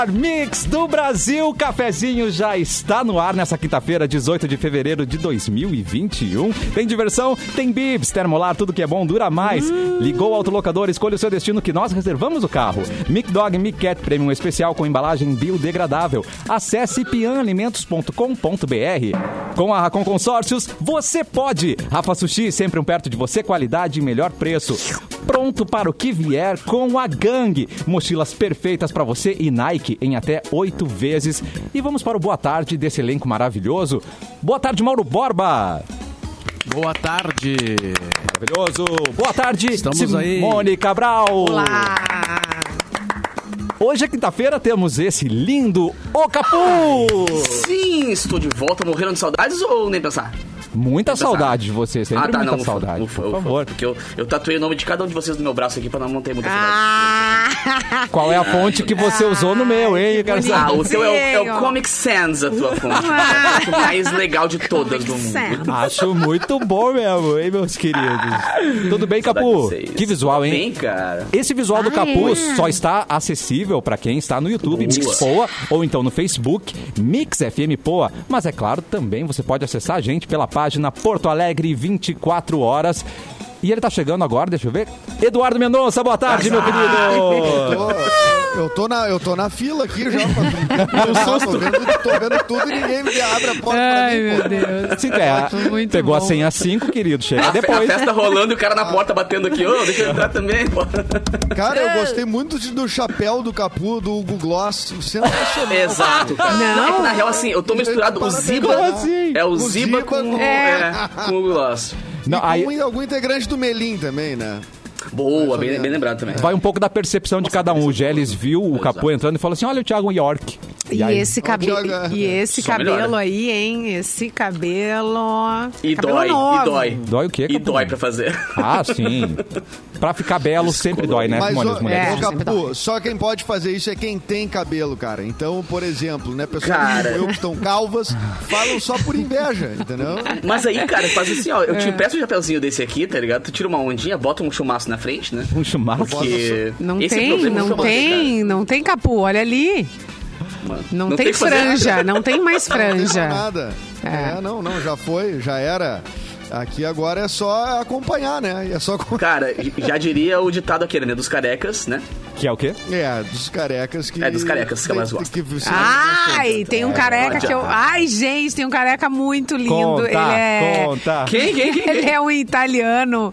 melhor mix do Brasil. Cafezinho já está no ar nessa quinta-feira, 18 de fevereiro de 2021. Tem diversão, tem bibs, termolar, tudo que é bom dura mais. Ligou o autolocador, escolha o seu destino que nós reservamos o carro. Mic Dog Mic Cat Premium especial com embalagem biodegradável. Acesse pianalimentos.com.br. Com a Racon Consórcios, você pode. Rafa Sushi, sempre um perto de você, qualidade e melhor preço. Pronto para o que vier com a gangue. Mochilas perfeitas para você e Nike em até oito vezes. E vamos para o boa tarde desse elenco maravilhoso. Boa tarde, Mauro Borba. Boa tarde. Maravilhoso. Boa tarde, Estamos aí. Simone Cabral. Olá! Hoje é quinta-feira, temos esse lindo O Capu. Sim, estou de volta, morreram de saudades ou nem pensar? Muita pensar. saudade de você, sempre muita não, saudade. ufa, por ufa, favor. Porque eu, eu tatuei o nome de cada um de vocês no meu braço aqui pra não ter muita saudade. Ah! Qual é a fonte que você usou no meu, hein? Eu quero que saber. Ah, o seu é o, é o. Comic Sans, a tua fonte. A fonte mais legal de todas do mundo. Sans. Acho muito bom mesmo, hein, meus queridos? Tudo bem, Capu? vocês. Que visual, hein? Bem, cara. Esse visual do Ah, Capu é? só está acessível para quem está no YouTube. Mix Poa, ou então no Facebook, Mix FM Poa. Mas é claro, também você pode acessar a gente pela página Porto Alegre 24 horas. E ele tá chegando agora, deixa eu ver. Eduardo Mendonça, boa tarde, meu querido. Tô- eu, tô na, eu tô na fila aqui já. Pra, eu tô, vendo, tô vendo tudo e ninguém me abre a porta pra Ai, mim, meu pô. Deus. Assim, é, Muito pegou a bom. senha 5, querido. Chega A depois. festa rolando e o cara na porta batendo aqui. Ô, deixa eu entrar também, pô. Cara, eu gostei muito de- do chapéu do Capu, do Hugo Gloss. Sensacional. Exato. cara. Não. É que na real, assim, eu tô misturado. O Ziba assim? é o O Ziba Ziba com, com- é, com o Gloss. Não, aí com algum integrante do Melim também, né? Boa, bem, bem lembrado também. vai um pouco da percepção de cada um. O Geles viu o Capu entrando e falou assim: olha o Thiago York. E, aí- esse cabelo, e esse só cabelo melhora. aí, hein? Esse cabelo. E cabelo dói, novo. e dói. Dói o quê, E Capu? dói pra fazer. Ah, sim. Pra ficar belo sempre dói, né, Mas, As mulheres. É, Capu, dói. só quem pode fazer isso é quem tem cabelo, cara. Então, por exemplo, né, pessoas Cara. como eu que estão calvas falam só por inveja, entendeu? Mas aí, cara, faz assim, ó. Eu te peço um chapeuzinho desse aqui, tá ligado? Tu tira uma ondinha, bota um chumaço na frente, né? Um chumaço. Porque Não esse tem, problema não tem, não tem capu, olha ali. Mano. Não, tem, que fazer franja, não tem mais Não tem mais franja. nada. É. É. não, não, já foi, já era. Aqui agora é só acompanhar, né? É só Cara, já diria o ditado aquele, né? Dos carecas, né? Que é o quê? É, dos carecas que. É, dos carecas que elas gostam. que- Ai, tem um careca pode. que eu. Ai, gente, tem um careca muito lindo. Conta, ele é. conta. Quem, quem, quem? Ele é um italiano,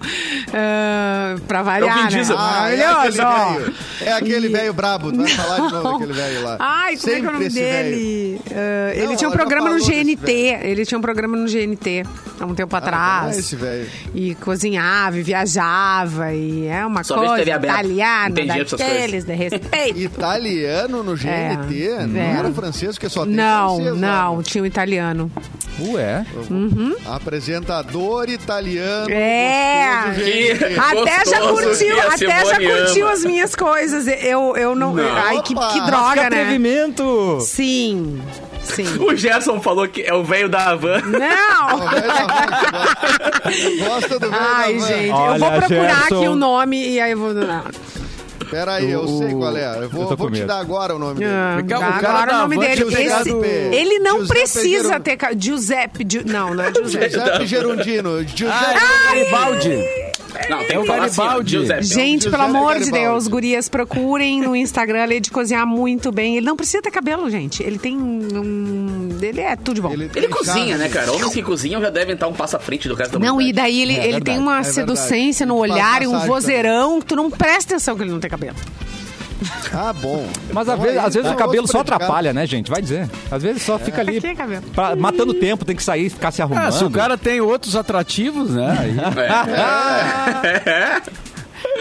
ah, pra variar, É o Vin né? Ah, é aquele velho. É aquele velho brabo. Vai falar de novo daquele velho lá. Ai, como é que é o Sempre nome dele? Ah, ele Não, tinha um programa no GNT. Ele tinha um programa no GNT há um tempo Ah, atrás. Não é esse velho. E cozinhava, e viajava, e é uma Só coisa italiana, daqueles de respeito. Italiano no GNT? não é. era francês, porque só tem Não, francês lá, não, né? tinha um italiano. Ué. Apresentador italiano. É. Que-. Até já curtiu, que até já curtiu ama. as minhas coisas. Eu, eu não. Não. Ai, que, que droga, que né? atrevimento! Sim. Sim. O Gerson falou que é o velho da Havan. Não! O velho da van, Gosta do velho Ai, gente, eu Olha, vou procurar Gerson. aqui o nome e aí eu vou. Não. Pera aí, eu O- sei qual é. Eu eu vou, com vou te dar agora o nome dele. Ah, O cara agora o nome dele. Giuseppe Esse, ele não Giuseppe precisa ter. Giuseppe. Gi- não, não é Giuseppe. Giuseppe Gerundino. Giuseppe é Garibaldi. Não, tem É o assim, Garibaldi. Giuseppe. Gente, pelo amor de. Deus, gurias, procurem no Instagram ele é de cozinhar muito bem. Ele não precisa ter cabelo, gente. Ele tem um. Ele é tudo de bom. Ele tem cozinha, né, cara? Homens que cozinham já devem estar um passo à frente do resto da Não, e daí ele, É ele verdade, tem uma é verdade. seducência no Ele olhar e um vozeirão que tu não presta atenção que ele não tem cabelo. Ah, bom. Mas às Então vezes, aí, às vezes tá o cabelo outro só atrapalha, né, gente? Vai dizer. Às vezes só fica ali Pra que cabelo? pra- matando tempo, tem que sair e ficar se arrumando. Ah, se o cara tem outros atrativos, né? aí- Tem outro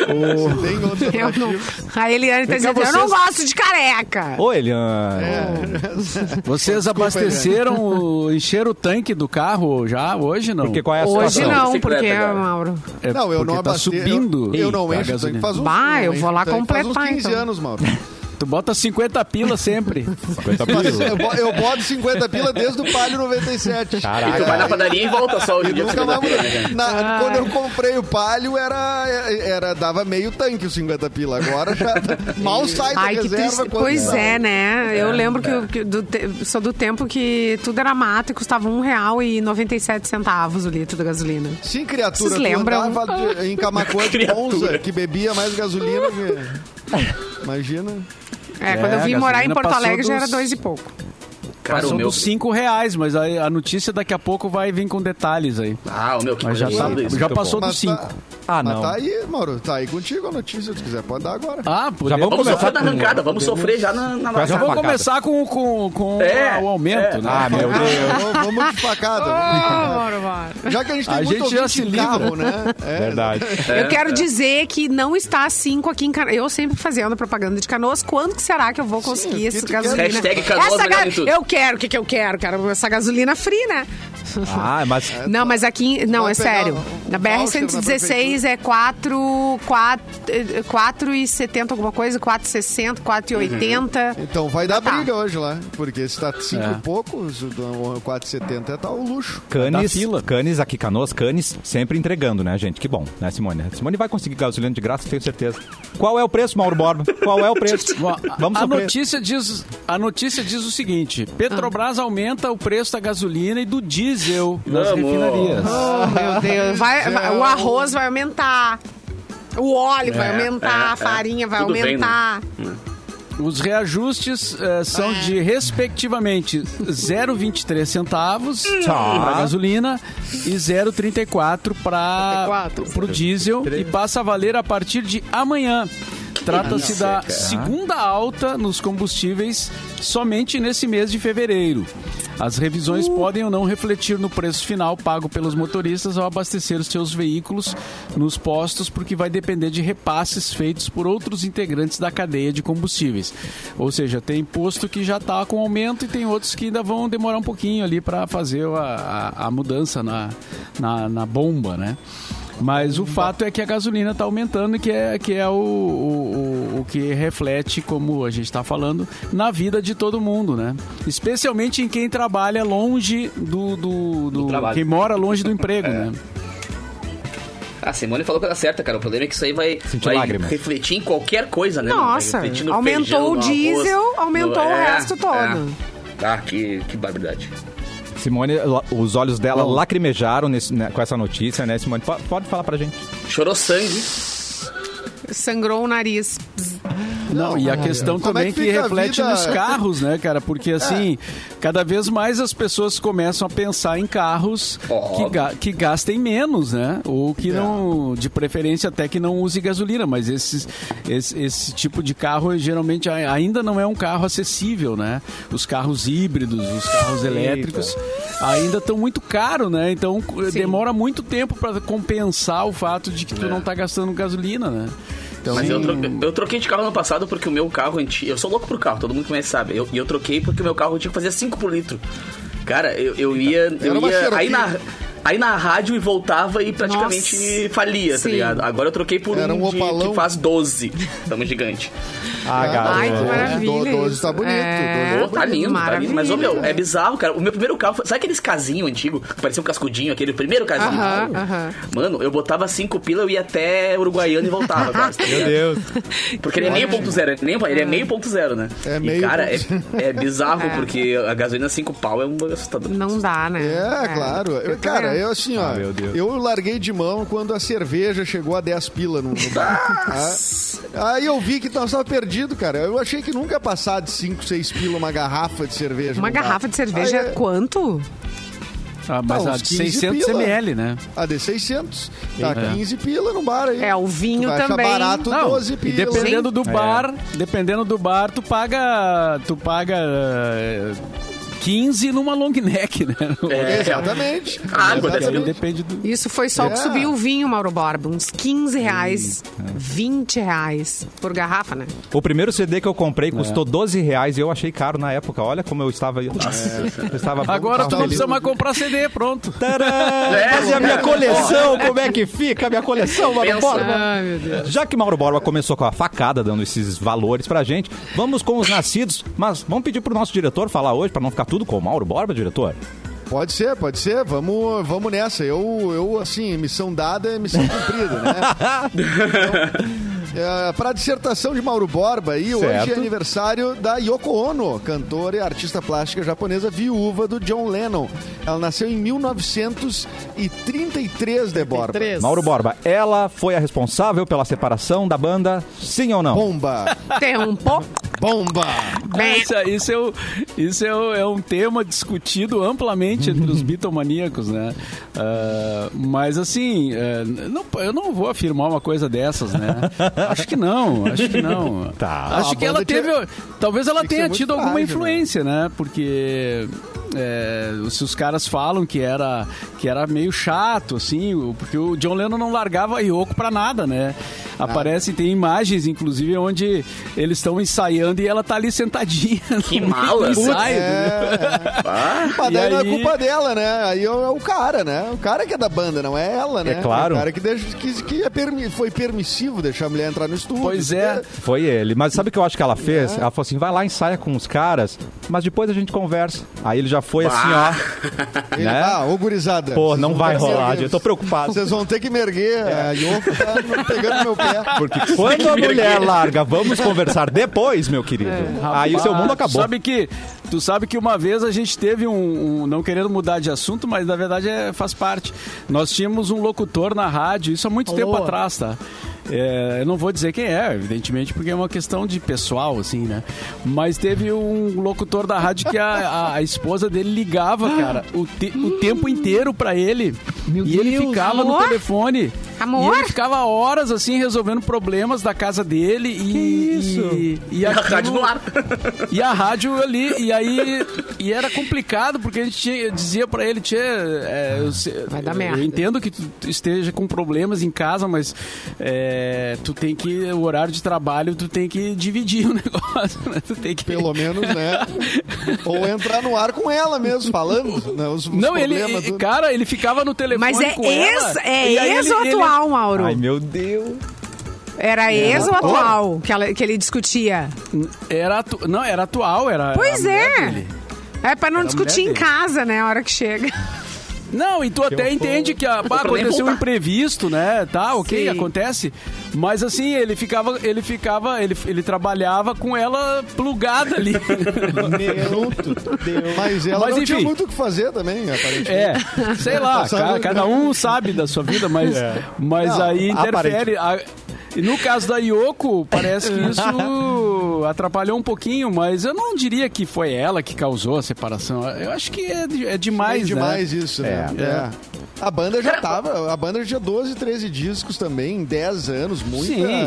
Eu não. A Eliane tá dizendo, eu não vocês- gosto de careca. Ô, Eliane. É. Vocês abasteceram, o, encheram o tanque do carro já hoje, não? Porque qual é a Hoje situação? não, porque, agora. Mauro. É Não, eu não tá abaste- subindo. Eu, eu não encho o tanque faz uns Bah, não eu vou lá completar, Faz uns 15 então. anos, Mauro. Tu bota 50 pila sempre. 50 Mas pila. eu, bo- eu boto 50 pila desde o Palio 97. E tu vai na padaria e volta só hoje E em dia com nunca 50 mais... pila, né, cara? Na- quando eu comprei o Palio, era, era, dava meio tanque os 50 pila. Agora já mal sai da Ai, que reserva. quando Pois sai. é, né? Eu lembro que, eu- que do te- sou do tempo que tudo era mato e custava um real e 97 centavos o litro da gasolina. Sim, criatura. Vocês tu lembram? de- em Camacuã de. Monza, que bebia mais gasolina que... Imagina. É, É, quando eu vim a morar em Porto Alegre já era dois e pouco. Cara, Passou o meu... dos 5 reais, mas a, a notícia daqui a pouco vai vir com detalhes aí. Ah, o meu, que Mas já, tá, isso. já passou dos 5. tá- Ah, Mas não. tá aí, Mauro. Tá aí contigo a notícia. Se quiser, pode dar agora. Ah, Já podemos- vamos Vamos começar sofrer na arrancada, vamos sofrer já na, na Com essa Já vamos começar com, com, com É, o aumento, é. né? Ah, meu Deus. Vamos- Vamos de facada. Já que a gente tem A muito gente já se livra. carro, né? É, Verdade. Eu quero dizer que não está cinco aqui em Canoas. Eu sempre fazendo propaganda de Canoas. Quando que será que eu vou conseguir quer? gasolina? Hashtag Canoas essa. Eu quero, o que, que eu quero? Quero essa gasolina free, né? Ah, mas Não, mas aqui. Não, Vai é sério. um Na voucher na BR-116 é 4, 4, 4,70 alguma coisa, 4,60, 4,80. Então vai dar Tá. briga hoje lá. Porque se tá 5 É. e pouco, o 4,70 tá o luxo. Canes, Da fila. Canes aqui, Canoas, Canes, sempre entregando, né, gente? Que bom, né, Simone? A Simone vai conseguir gasolina de graça, tenho certeza. Qual é o preço, Mauro Borba? Qual é o preço? A- Vamos a notícia diz a notícia diz o seguinte: Petrobras aumenta o preço da gasolina e do diesel nas Vamos. refinarias. Oh, meu Deus. Vai- vai- o arroz vai aumentar. O óleo vai aumentar, é, a farinha vai Tudo bem, né? aumentar. Os reajustes eh, são de respectivamente 0,23 centavos para gasolina e 0,34 para o diesel e passa a valer a partir de amanhã. Trata-se da segunda alta nos combustíveis somente nesse mês de fevereiro. As revisões podem ou não refletir no preço final pago pelos motoristas ao abastecer os seus veículos nos postos, porque vai depender de repasses feitos por outros integrantes da cadeia de combustíveis. Ou seja, tem posto que já está com aumento e tem outros que ainda vão demorar um pouquinho ali para fazer a, a- a mudança na, na, na bomba, né? Mas o fato é que a gasolina está aumentando, que é, que é o, o, o- que reflete, como a gente está falando, na vida de todo mundo, né? Especialmente em quem trabalha longe do. do, do- trabalho. quem mora longe do emprego, né? A Simone falou coisa certa, cara. O problema é que isso aí vai, vai refletir em qualquer coisa, né? Nossa, aumentou feijão, o no diesel, arroz, aumentou no- o é, resto todo. é. Ah, que, que barbaridade. Simone, os olhos dela lacrimejaram nesse- né, com essa notícia, né, Simone? Po- Pode falar pra gente. Chorou sangue. Sangrou o nariz. Não, e a questão Como é também que reflete nos carros, né, cara? Porque assim, cada vez mais as pessoas começam a pensar em carros que, ga- que gastem menos, né? Ou que não, de preferência até que não use gasolina, mas esses, esse, esse tipo de carro geralmente ainda não é um carro acessível, né? Os carros híbridos, os carros elétricos ainda estão muito caros, né? Então demora muito tempo para compensar o fato de que tu não tá gastando gasolina, né? Então, Mas eu troquei, eu troquei de carro ano passado porque o meu carro antigo. Eu sou louco por carro, todo mundo conhece, sabe? Eu- E eu, troquei porque o meu carro antigo fazia 5 por litro. Cara, eu, eu ia. Eu ia aí, na, aí na rádio e voltava e praticamente Nossa. falia, tá Sim. ligado? Agora eu troquei por Era um, um opalão. que faz 12. Tamo gigante. Ah, Ai, que maravilha. Do- doze isso. tá bonito, É. Pô, tá lindo, tá lindo. Mas, ô, meu, Maravilha. é bizarro, cara. O meu primeiro carro, foi- sabe aqueles casinhos antigos, que parecia um cascudinho, aquele primeiro casinho? Aham, aham. Mano, eu botava cinco pila, eu ia até Uruguaiana e voltava, tá Meu? Deus. Porque ele é meio ponto zero, ele nem- ele é meio ponto zero, né? É e, meio cara, é, é bizarro, É. porque a gasolina 5 pau é um assustador. Não dá, né? É, claro. Eu- cara. Eu assim, ó. Ah, meu Deus. eu larguei de mão quando a cerveja chegou a 10 pila no, no bar. Ah, Aí eu vi que nós tava perdido, cara. Eu achei que nunca ia passar de 5, 6 pila uma garrafa de cerveja. Uma no bar. garrafa de cerveja, Aí, é- quanto? Ah, mas Tá, a de 15 600 pila. ml, né? A de 600. Tá 15 pila no bar aí. É, o vinho também. barato Não, 12 e pila. dependendo do É. bar, dependendo do bar, tu paga, tu paga eh, 15 numa long neck, né? É, Exatamente. Água, Exatamente. depende do. Isso foi só o que É. subiu o vinho, Mauro Borba. Uns 15 reais, 20 reais por garrafa, né? O primeiro CD que eu comprei custou É. 12 reais e eu achei caro na época. Olha como eu estava. Eu estava Agora tu não precisa mais comprar CD, pronto. Tadã! É, Mas e a minha coleção? Como é que fica a minha coleção, Mauro Pensa. Borba? Ai, meu Deus. Já que Mauro Borba começou com a facada, dando esses valores pra gente, vamos com os nascidos. Mas vamos pedir pro nosso diretor falar hoje, pra não ficar tudo com o Mauro Borba, diretor? Pode ser, pode ser. Vamos, vamos nessa. Eu, eu, assim, missão dada é missão cumprida, né? É, para a dissertação de Mauro Borba, aí hoje é aniversário da Yoko Ono, cantora e artista plástica japonesa viúva do John Lennon. Ela nasceu em 1933, de Borba. Três. Mauro Borba, ela foi a responsável pela separação da banda, sim ou não? Bomba! Tempo. Bomba! Isso, é- isso, é, o- isso é, o- é um tema discutido amplamente entre os bitomaníacos, né? Ah, mas assim, é, não- eu não vou afirmar uma coisa dessas, né? Acho que não, acho que não. Tá. Acho A que ela banda tinha- teve. Talvez ela tenha tido alguma frágil, influência, né? Porque. É, se os caras falam que era, que era meio chato, assim, porque o John Lennon não largava a Yoko pra nada, né? Aparece, tem imagens, inclusive, onde eles estão ensaiando e ela tá ali sentadinha. Que mala. do ensaio, É, Ah, mas daí E não é aí- culpa dela, né? Aí é o cara, né? O cara que é da banda, não é ela, né? É claro. O cara que, deixa, que, que é permi- foi permissivo deixar a mulher entrar no estúdio. Pois é. Foi ele. Mas sabe o que eu acho que ela fez? Ela falou assim: vai lá, ensaia com os caras, mas depois a gente conversa. Aí ele já foi assim, ó. Ele, né? Ah, ô gurizada. Pô, não vai rolar. Eu tô preocupado. Vocês vão ter que me erguer. A Yoko tá pegando meu pé. Porque quando a mulher larga, vamos conversar depois, meu querido. Aí o seu mundo acabou. Sabe que, tu sabe que uma vez a gente teve um, um- Não querendo mudar de assunto, mas na verdade é, faz parte. Nós tínhamos um locutor na rádio, isso há muito Alô? tempo atrás, tá? É, eu não vou dizer quem é, evidentemente, porque é uma questão de pessoal, assim, né? Mas teve um locutor da rádio que a, a- a esposa dele ligava, cara, o, te- o tempo inteiro pra ele. e ele Deus. ficava no telefone. Amor? E ele ficava horas, assim, resolvendo problemas da casa dele. E, Que isso? E, e a aquilo- rádio no ar. e a rádio ali, e aí e era complicado, porque a gente tinha, dizia pra ele, Tchê, é, eu, Vai dar eu merda. entendo que tu esteja com problemas em casa, mas é, tu tem que, o horário de trabalho, tu tem que dividir o negócio, né? Tu tem que... Pelo menos, né? Ou entrar no ar com ela mesmo, falando. Né, os, os Não, ele, tudo. cara, ele ficava no telefone Mas é com ex, ela, é e ex ele- ou ele- atual, Mauro? Ai, meu Deus. Era ex ou atual que, ela- que ele discutia? Era atu- não, era atual, era Pois é. dele. É pra não Era discutir em dele. casa, né? A hora que chega. Não, e tu até entende que ah, aconteceu um imprevisto, né? Tá, ok, Sim. acontece. Mas assim, ele ficava, ele ficava, ele, ele trabalhava com ela plugada ali. Mas ela Mas, não tinha enfim. muito o que fazer também, aparentemente. É, sei lá, Passava- ca- cada um sabe da sua vida, mas, mas Não, aí interfere. A- e no caso da Yoko, parece que isso atrapalhou um pouquinho, mas eu não diria que foi ela que causou a separação. Eu acho que é, é demais, É demais isso, né? É. É. A banda já tava, a banda já tinha 12, 13 discos também, em 10 anos, muita... Sim.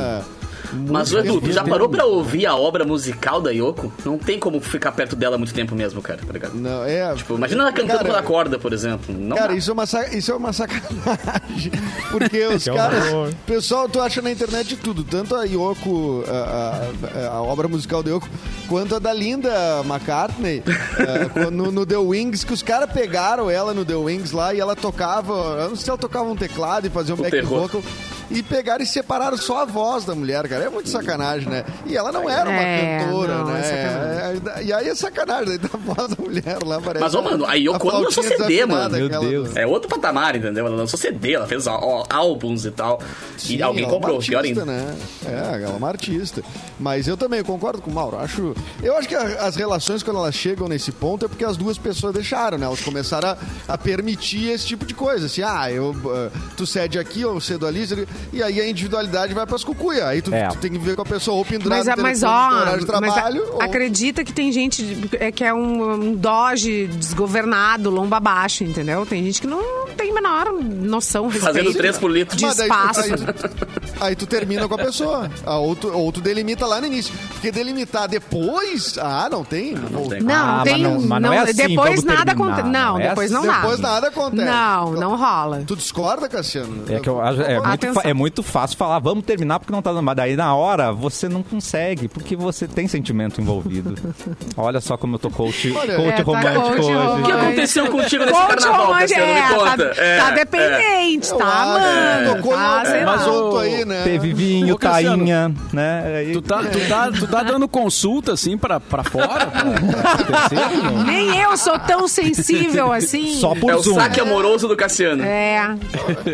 Mas, muita Edu, tu já parou pra ouvir a obra musical da Yoko? Não tem como ficar perto dela muito tempo mesmo, cara, tá ligado? Não, é, Tipo, imagina ela cantando Cara, pela corda, por exemplo. Não Cara, dá. isso é, uma, isso é uma sacanagem. Porque os caras. Pessoal, tu acha na internet de tudo. Tanto a Yoko, a, a- a obra musical da Yoko, quanto a da Linda McCartney eh, no, no The Wings, que os caras pegaram ela no The Wings lá e ela tocava. Eu não sei se ela tocava um teclado e fazia um O back terror. vocal. E pegaram e separaram só a voz da mulher, cara. É muito sacanagem, né? E ela não era uma É, cantora, não, é né? e aí é sacanagem, daí a voz da mulher lá parece. Mas, ô, mano, a Yoko Ono lançou CD, mano. Meu Deus. É outro patamar, entendeu? Ela lançou CD, ela fez ó, ó, álbuns e tal. Sim, e alguém ela é uma comprou, pior artista, ainda. Né? É, ela é uma artista. Mas eu também concordo com o Mauro. Acho, eu acho que a- as relações, quando elas chegam nesse ponto, é porque as duas pessoas deixaram, né? Elas começaram a, a permitir esse tipo de coisa. Assim, ah, eu, ah, tu cede aqui, eu cedo ali, cedo ali, e aí a individualidade vai pras cucuia. Aí tu, É. tu tem que ver com a pessoa ou pendurada Mas, no mas ó, horário de mas trabalho. ou- acredita que tem gente é, que é um, um doge desgovernado, lomba abaixo, entendeu? Tem gente que não tem a menor noção, respeito Fazendo três por litro. de Mas daí- espaço. aí tu- Aí tu termina com a pessoa. Ou tu, ou tu delimita lá no início. Porque delimitar depois. Ah, não tem? Não tem. Não, Ah, tem. mas não- mas não é assim, depois nada terminar, acontece. Não, não é depois não assim. dá. Depois nada acontece. Não, não rola. Tu discorda, Cassiano? É que eu acho é muito, é muito fácil falar, vamos terminar porque não tá dando. Mas daí na hora você não consegue, porque você tem sentimento envolvido. Olha só como eu tô coach, Olha, coach É, tá romântico coach hoje. O que aconteceu contigo nesse Coach carnaval, romântico, Cassiano? Me é, conta. tá, É, tá é. dependente, tá amando. Tocou tá, no sei mas lá. ponto o- aí, né? Teve vinho, Ô, tainha, né? Aí- Tu tá, tu, tá, tu tá dando consulta, assim, pra, pra fora? Pra, pra terceiro, não? Nem eu sou tão sensível assim. Só por É o Zoom. saque amoroso do Cassiano. É.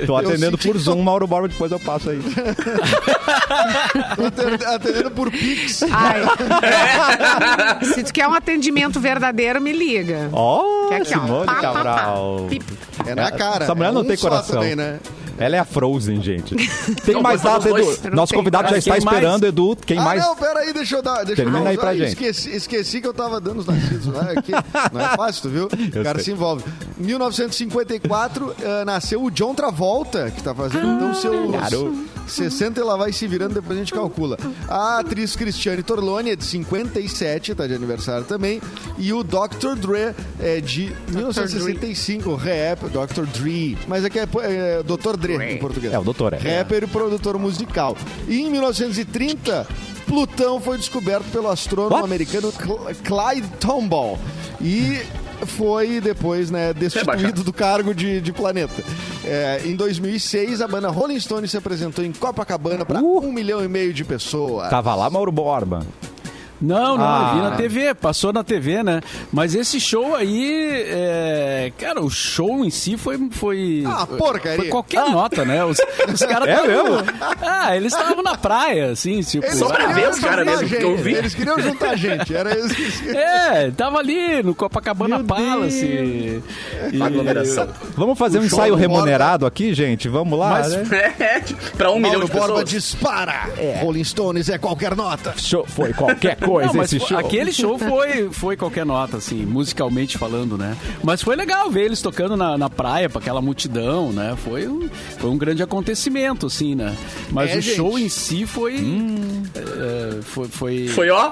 Tô atendendo por Zoom, Mauro Borba, depois eu passo aí. Tô atendendo- por Pix. Ai. Se tu quer um atendimento verdadeiro, me liga. Ó, Que aqui, ó. Simone Pá, pá. Cabral. É na cara. Essa mulher É não um tem só coração. Também, né? Ela é a Frozen, gente. Tem mais pode nada, falar os Edu. Nosso convidado já está esperando, Edu. Quem ah, mais? não, peraí, deixa eu dar. Deixa Termina eu aí pra Ah, gente. Esqueci, esqueci que eu tava dando os nascidos lá. Aqui. Não é fácil, tu viu? O cara sei. se envolve. 1954, eh, nasceu o John Travolta, que tá fazendo então seus Claro. 60 e lá vai se virando, depois a gente calcula. A atriz Cristiane Torloni é de 57, tá de aniversário também. E o Dr. Dre é de 1965, o rap, Dr. Dre. Mas aqui é, é Dr. Dre em português. É, o doutor é. Rapper e produtor musical. E em 1930, Plutão foi descoberto pelo astrônomo What? americano Cl- Clyde Tombaugh. E foi depois né, destituído do cargo de, de planeta. É, em 2006, a banda Rolling Stone se apresentou em Copacabana para Uh. um milhão e meio de pessoas. Tava lá Mauro Borba. Não, não, Ah. eu vi na TV, passou na TV, né? Mas esse show aí, é, cara, o show em si foi. foi Ah, porcaria. Foi qualquer nota, né? Os, os caras É tavam- mesmo? Ah, eles estavam na praia, assim, tipo. Eles Só pra ver os caras mesmo, gente, que eu vi. Eles queriam juntar gente. Era isso. que- É, tava ali no Copacabana Meu Palace. E- Aglomeração. Vamos fazer O um ensaio do Borba. remunerado aqui, gente? Vamos lá, Mas- né? É, pra um milhão Mauro de Borba pessoas. dispara. Rolling Stones é qualquer nota. Show, foi qualquer coisa Não, esse show. aquele show foi, foi qualquer nota, assim, musicalmente falando, né? Mas foi legal ver eles tocando na, na praia pra aquela multidão, né? Foi um, foi um grande acontecimento, assim, né? Mas É, o gente. show em si foi. é, foi, foi. Foi, ó.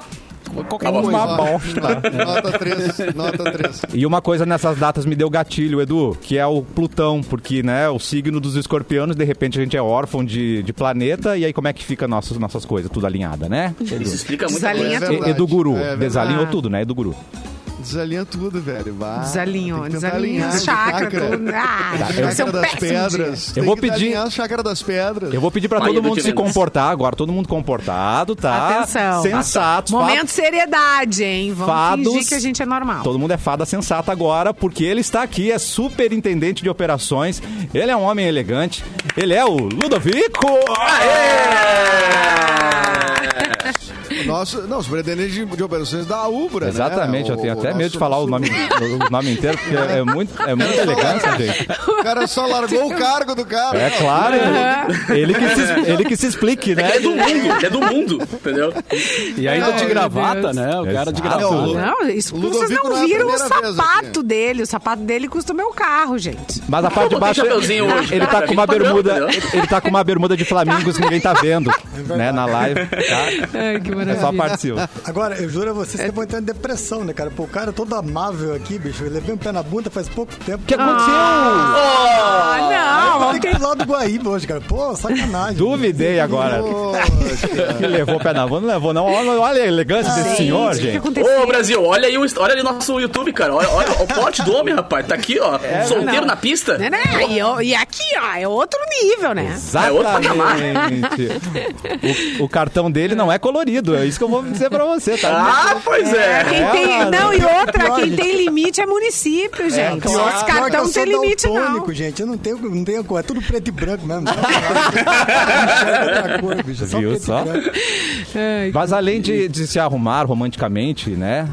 Qualquer Uma coisa. Uma bosta. Nota 3, nota 3. E uma coisa nessas datas me deu gatilho, Edu, que é o Plutão, porque, né, o signo dos escorpianos, de repente a gente é órfão de, de planeta, e aí como é que fica nossas, nossas coisas? Tudo alinhada, né? Isso explica muita Desalinha coisa. É. Edu Guru, É desalinhou tudo, né, Edu Guru? Desalinha tudo, velho. Vai. Alinhar os chakras. chakra. tudo. Ah, Chácara das pedras. Eu vou pedir- a chácara das pedras. Eu vou pedir pra todo mundo se comportar agora, todo mundo comportado, tá? Atenção. Sensatos. Momento seriedade, hein? Vamos Fados. fingir que a gente é normal. Todo mundo é fada sensata agora, porque ele está aqui, é superintendente de operações. Ele é um homem elegante. Ele é o Ludovico! Nosso, não, superintendente de, de operações da Ubra, Exatamente, né? eu tenho O- até o medo de nosso- falar o nome, o nome inteiro, porque é muito, é muita elegância, gente. O cara só largou o cargo do cara. É claro, ele, ele que se, ele que se explique, né? É do mundo, é do mundo, entendeu? E ainda Ai, de gravata, né? O cara de Exato. gravata. Não, isso O porque vocês não não é viram o vez sapato dele. O sapato dele custa o meu carro, gente. Mas a parte de baixo, hoje, ele tá com uma bermuda, padrão, ele, tá com uma bermuda de flamingos que ninguém tá vendo, né, na live, tá? Ai, que É só participa. Agora, eu juro a vocês que eu vou entrar em depressão, né, cara? Pô, o cara é todo amável aqui, bicho. Eu levei um pé na bunda faz pouco tempo. O que aconteceu? Ah, não. Eu tenho que lá do Guaíba hoje, cara. Pô, sacanagem. Duvidei agora. Poxa. Que levou o pé na mão, não levou não. Olha, olha a elegância desse senhor, o que gente. aconteceu? Ô, Brasil, olha aí o olha ali nosso YouTube, cara. Olha, olha o pote do homem, rapaz. Tá aqui, ó. solteiro não. na pista. Né, né? E, eu- e aqui, ó, é outro nível, né? É outro patamar. Exatamente. O, o cartão dele não é colorido, é isso que eu vou dizer pra você, tá? Ah, pois é. Quem É, tem, mas- não, e outra, quem gente. tem limite é município, gente. que eu cartão não sou tem limite, não. gente. Eu não tenho, não tenho cor. É tudo preto e branco mesmo. Não enxerga outra cor, bicho. É só Viu só? Mas além de, de se arrumar romanticamente, né?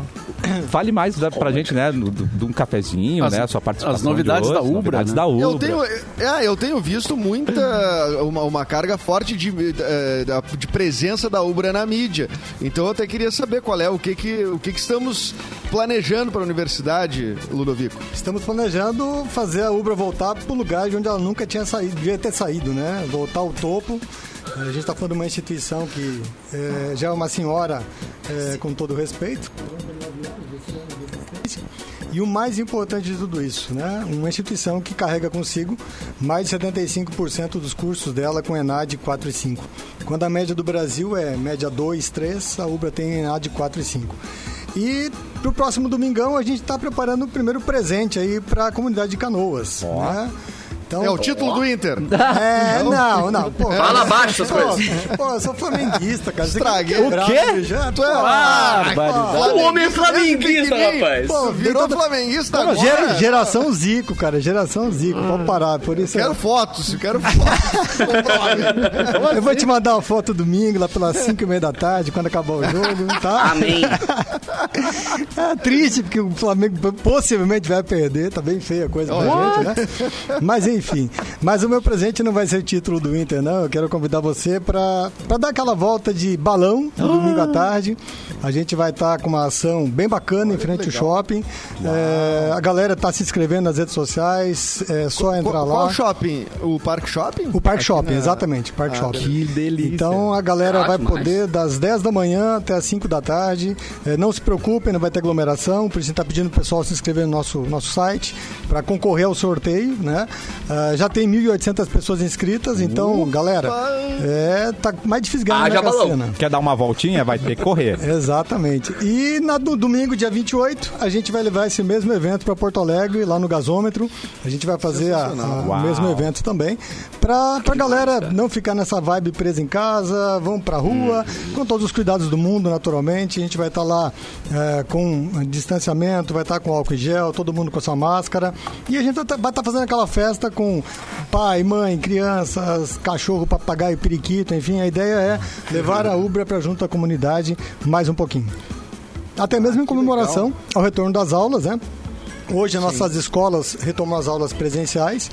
fale mais da- pra gente, né, de um cafezinho, As- né, a sua participação as novidades de hoje, da Ubra, novidades né? da Ubra. Eu tenho, é, eu tenho visto muita uma, uma carga forte de, eh, de presença da Ubra na mídia. Então eu até queria saber qual é o que que, o que, que estamos planejando para a universidade, Ludovico. Estamos planejando fazer a Ubra voltar para o lugar de onde ela nunca tinha saído, devia ter saído, né? Voltar ao topo. A gente está falando de uma instituição que eh, já é uma senhora, eh, com todo respeito. E o mais importante de tudo isso, né? Uma instituição que carrega consigo mais de 75% dos cursos dela com ENAD 4 e 5. Quando a média do Brasil é média 2, 3, a UBRA tem ENAD 4 e 5. E pro próximo domingão a gente está preparando o primeiro presente aí para a comunidade de Canoas, né? Então, É o título do Inter. é, não, não. Pô, Fala baixo essas pô, coisas. Pô, eu sou flamenguista, cara. Estraguei. O quê? Já, Tu é- Ah, O homem é flamenguista, rapaz. Pô, Virou flamenguista Não, agora. gera- geração Zico, cara. Geração Zico. Pode parar. Por isso Quero fotos, eu quero fotos. Eu vou te mandar uma foto domingo, lá pelas 5 e meia da tarde, quando acabar o jogo, tá? Amém. É triste, porque o Flamengo possivelmente vai perder. Tá bem feia a coisa pra gente, né? Mas enfim. Mas o meu presente não vai ser o título do Inter, não. Eu quero convidar você pra dar aquela volta de balão no domingo à tarde. A gente vai estar com uma ação bem bacana em frente ao shopping. É, a galera tá se inscrevendo nas redes sociais. É só entrar Qual, lá. qual shopping? O Parque Shopping? O Parque Aqui Shopping, na- exatamente, Parque Shopping. Que delícia. Então a galera Ah, vai demais. poder das 10 da manhã até as 5 da tarde. Eh, não se preocupem, não vai ter aglomeração. Por isso a gente está pedindo o pessoal se inscrever no nosso, nosso site para concorrer ao sorteio, né? Ah, já tem 1.800 pessoas inscritas, então, galera, é, tá mais difícil ganhar Ah, na já balão. Sena. Quer dar uma voltinha? Vai ter que correr. Exatamente. E na, no domingo, dia 28, a gente vai levar esse mesmo evento para Porto Alegre, lá no gasômetro. A gente vai fazer a- a- o mesmo evento também. Pra, pra galera não ficar nessa vibe presa em casa, vão pra rua, com todos os cuidados do mundo, naturalmente. A gente vai estar lá é, com distanciamento, vai estar com álcool em gel, todo mundo com a sua máscara. E a gente vai estar fazendo aquela festa com pai, mãe, crianças, cachorro, papagaio, periquito, enfim. A ideia é levar a Ubra para junto à comunidade mais um pouquinho. Até mesmo em comemoração ao retorno das aulas, né? Hoje as nossas escolas retomam as aulas presenciais,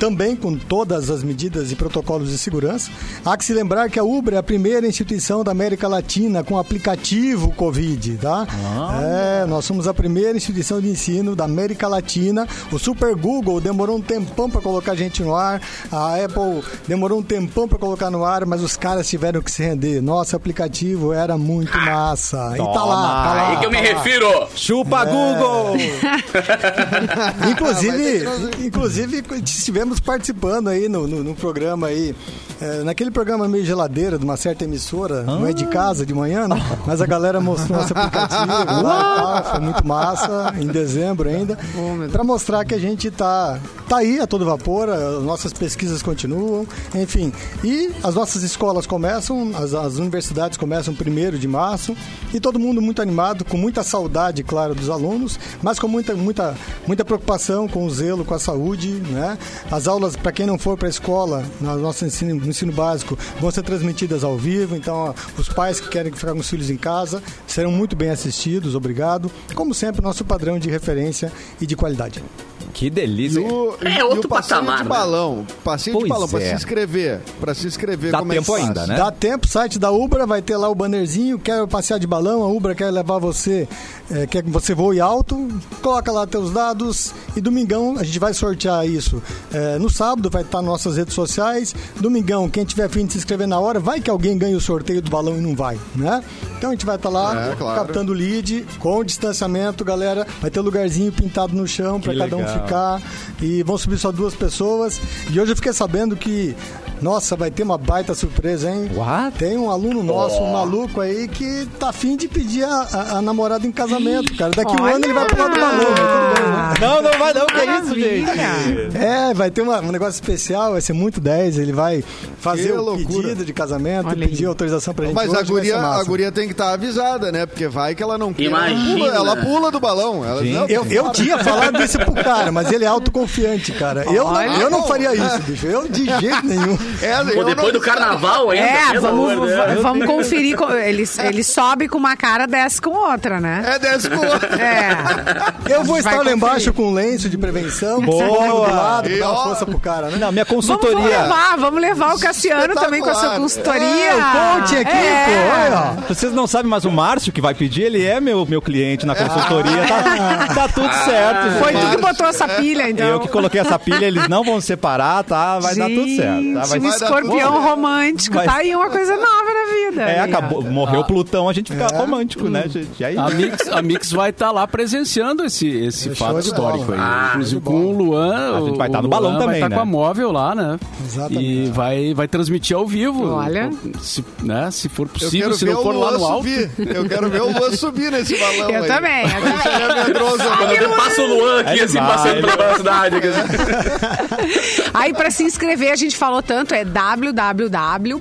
também com todas as medidas e protocolos de segurança. Há que se lembrar que a Ubra é a primeira instituição da América Latina com aplicativo Covid, tá? É, nós somos a primeira instituição de ensino da América Latina. O Super Google demorou um tempão para colocar a gente no ar, a Apple demorou um tempão para colocar no ar, mas os caras tiveram que se render. Nosso aplicativo era muito massa. E tá lá, tá lá. Aí que eu me tá lá. refiro. Chupa, Google! Inclusive, inclusive estivemos participando aí no, no, no programa aí, é, naquele programa meio geladeira de uma certa emissora, não é de casa de manhã, né? Mas a galera mostrou nosso aplicativo lá, e tal, foi muito massa, em dezembro ainda, para mostrar que a gente tá, tá aí a todo vapor, as nossas pesquisas continuam, enfim. E as nossas escolas começam, as, as universidades começam primeiro de março, e todo mundo muito animado, com muita saudade, claro, dos alunos, mas com muita, muita, muita preocupação com o zelo, com a saúde, né? As aulas, para quem não for para a escola, no nosso ensino, no ensino básico, vão ser transmitidas ao vivo, então os pais que querem ficar com os filhos em casa serão muito bem assistidos, obrigado. Como sempre, nosso padrão de referência e de qualidade. Que delícia. E o, É e outro o passeio patamar, de né? balão. Passeio Pois de balão, pra é. se inscrever. Pra se inscrever, Dá como é que tempo faz? ainda, né? Dá tempo, site da Ubra vai ter lá o bannerzinho, quer passear de balão, a Ubra quer levar você, é, quer que você voe alto, coloca lá teus dados e domingão a gente vai sortear isso. É, no sábado vai estar nas nossas redes sociais, domingão quem tiver fim de se inscrever na hora, vai que alguém ganha o sorteio do balão e não vai, né? Então a gente vai estar lá É, claro. captando lead, com distanciamento, galera, vai ter lugarzinho pintado no chão para cada um legal. Ficar e vão subir só duas pessoas. E hoje eu fiquei sabendo que nossa, vai ter uma baita surpresa, hein? What? Tem um aluno nosso, um maluco aí, que tá afim de pedir a, a- a namorada em casamento, cara. Daqui um Olha! ano ele vai pular do balão, mas tudo bem, né? Não, não vai não, que é isso, gente? É, vai ter uma- um negócio especial, vai ser muito 10. Ele vai fazer Que o loucura. pedido de casamento, Olha aí. pedir autorização pra gente. Mas hoje, a guria, a guria tem que estar avisada, né? Porque vai que ela não quer. Ela Imagina. pula, ela pula do balão. Ela, não, Eu, eu tinha falado isso pro cara, Cara, mas ele é autoconfiante, cara. Eu, não, eu não faria isso, bicho. Eu de jeito nenhum. É, Pô, depois não- do carnaval ainda. É, vamos, amor va- vamos conferir. co- Ele, ele sobe com uma cara, desce com outra, né? É 10 com É. Eu vou estar lá embaixo com um lenço de prevenção, Boa. do lado, pra E, dar uma força pro cara, né? Não, minha Vamos, vamos consultoria. levar, vamos levar o Cassiano também com a sua consultoria. É, o coaching aqui, É. pô, olha. Vocês não sabem, mas o Márcio que vai pedir, ele é meu, meu cliente na consultoria. Tá, tá tudo certo. Foi gente. tu que botou essa pilha, então. Eu que coloquei essa pilha, eles não vão separar, tá? Vai dar tudo certo. Tá? Vai Gente, vai um tudo escorpião romântico. Vai- Tá aí uma coisa nova na vida. É, acabou. Morreu Plutão, a gente fica romântico, né, gente? Aí, A Mix, a Mix vai estar lá presenciando esse, esse É fato histórico bola. aí. Ah, Inclusive com o Luan. A gente vai tá o no balão Luan também, Vai estar né? com a móvel lá, né? Exatamente. E vai, vai transmitir ao vivo. Olha. Se, né, se for Eu possível, se não for lá no alto. Eu quero ver o Luan subir nesse balão Eu também, eu também. É Quando né? eu passo o Luan aqui, assim, vai. Pela. Aí, pra se inscrever, a gente falou tanto, é www.ubra.br.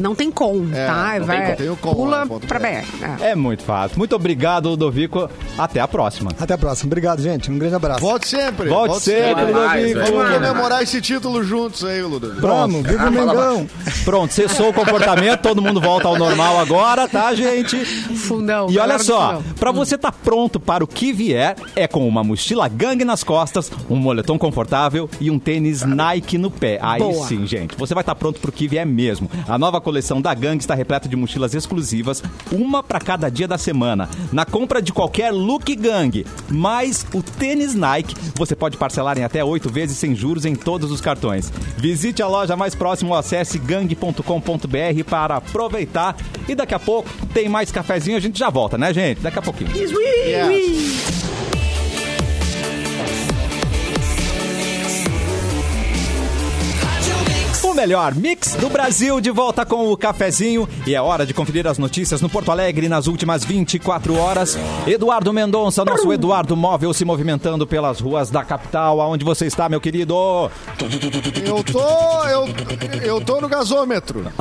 Não tem com, É, tá? não Vai, tem com, tem o com lá, pula pra BR. É. é muito fácil. Muito obrigado, Ludovico. Até a próxima. Até a próxima. Obrigado, gente. Um grande abraço. Volte sempre. Volte sempre, demais, Ludovico. Vamos comemorar esse título juntos aí, Ludovico. Vamos, viva o Mengão. Pronto, cessou o comportamento, todo mundo volta ao normal agora, tá, gente? Fundão. E olha só, pra você estar pronto para o que vier, é com uma mochila gangue nas costas, um moletom confortável e um tênis Nike no pé. Aí Boa. sim, gente, você vai estar pronto pro que vier mesmo. A nova coleção da Gangue está repleta de mochilas exclusivas, uma para cada dia da semana. Na compra de qualquer look Gangue, mais o tênis Nike, você pode parcelar em até oito vezes sem juros em todos os cartões. Visite a loja mais próxima ou acesse gangue.com.br para aproveitar. E daqui a pouco tem mais cafezinho, a gente já volta, né, gente? Daqui a pouquinho. Yes. O melhor mix do Brasil de volta com o cafezinho e é hora de conferir as notícias no Porto Alegre nas últimas 24 horas. Eduardo Mendonça, nosso Eduardo Móvel se movimentando pelas ruas da capital. Aonde você está, meu querido? Eu tô. Eu, eu tô no gasômetro.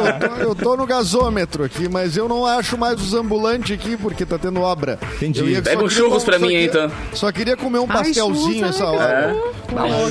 eu, tô, eu tô no gasômetro aqui, mas eu não acho mais os ambulantes aqui porque tá tendo obra. Entendi. Pega um churros pra mim, então. Só queria comer um Ai, pastelzinho churros, essa ai, hora.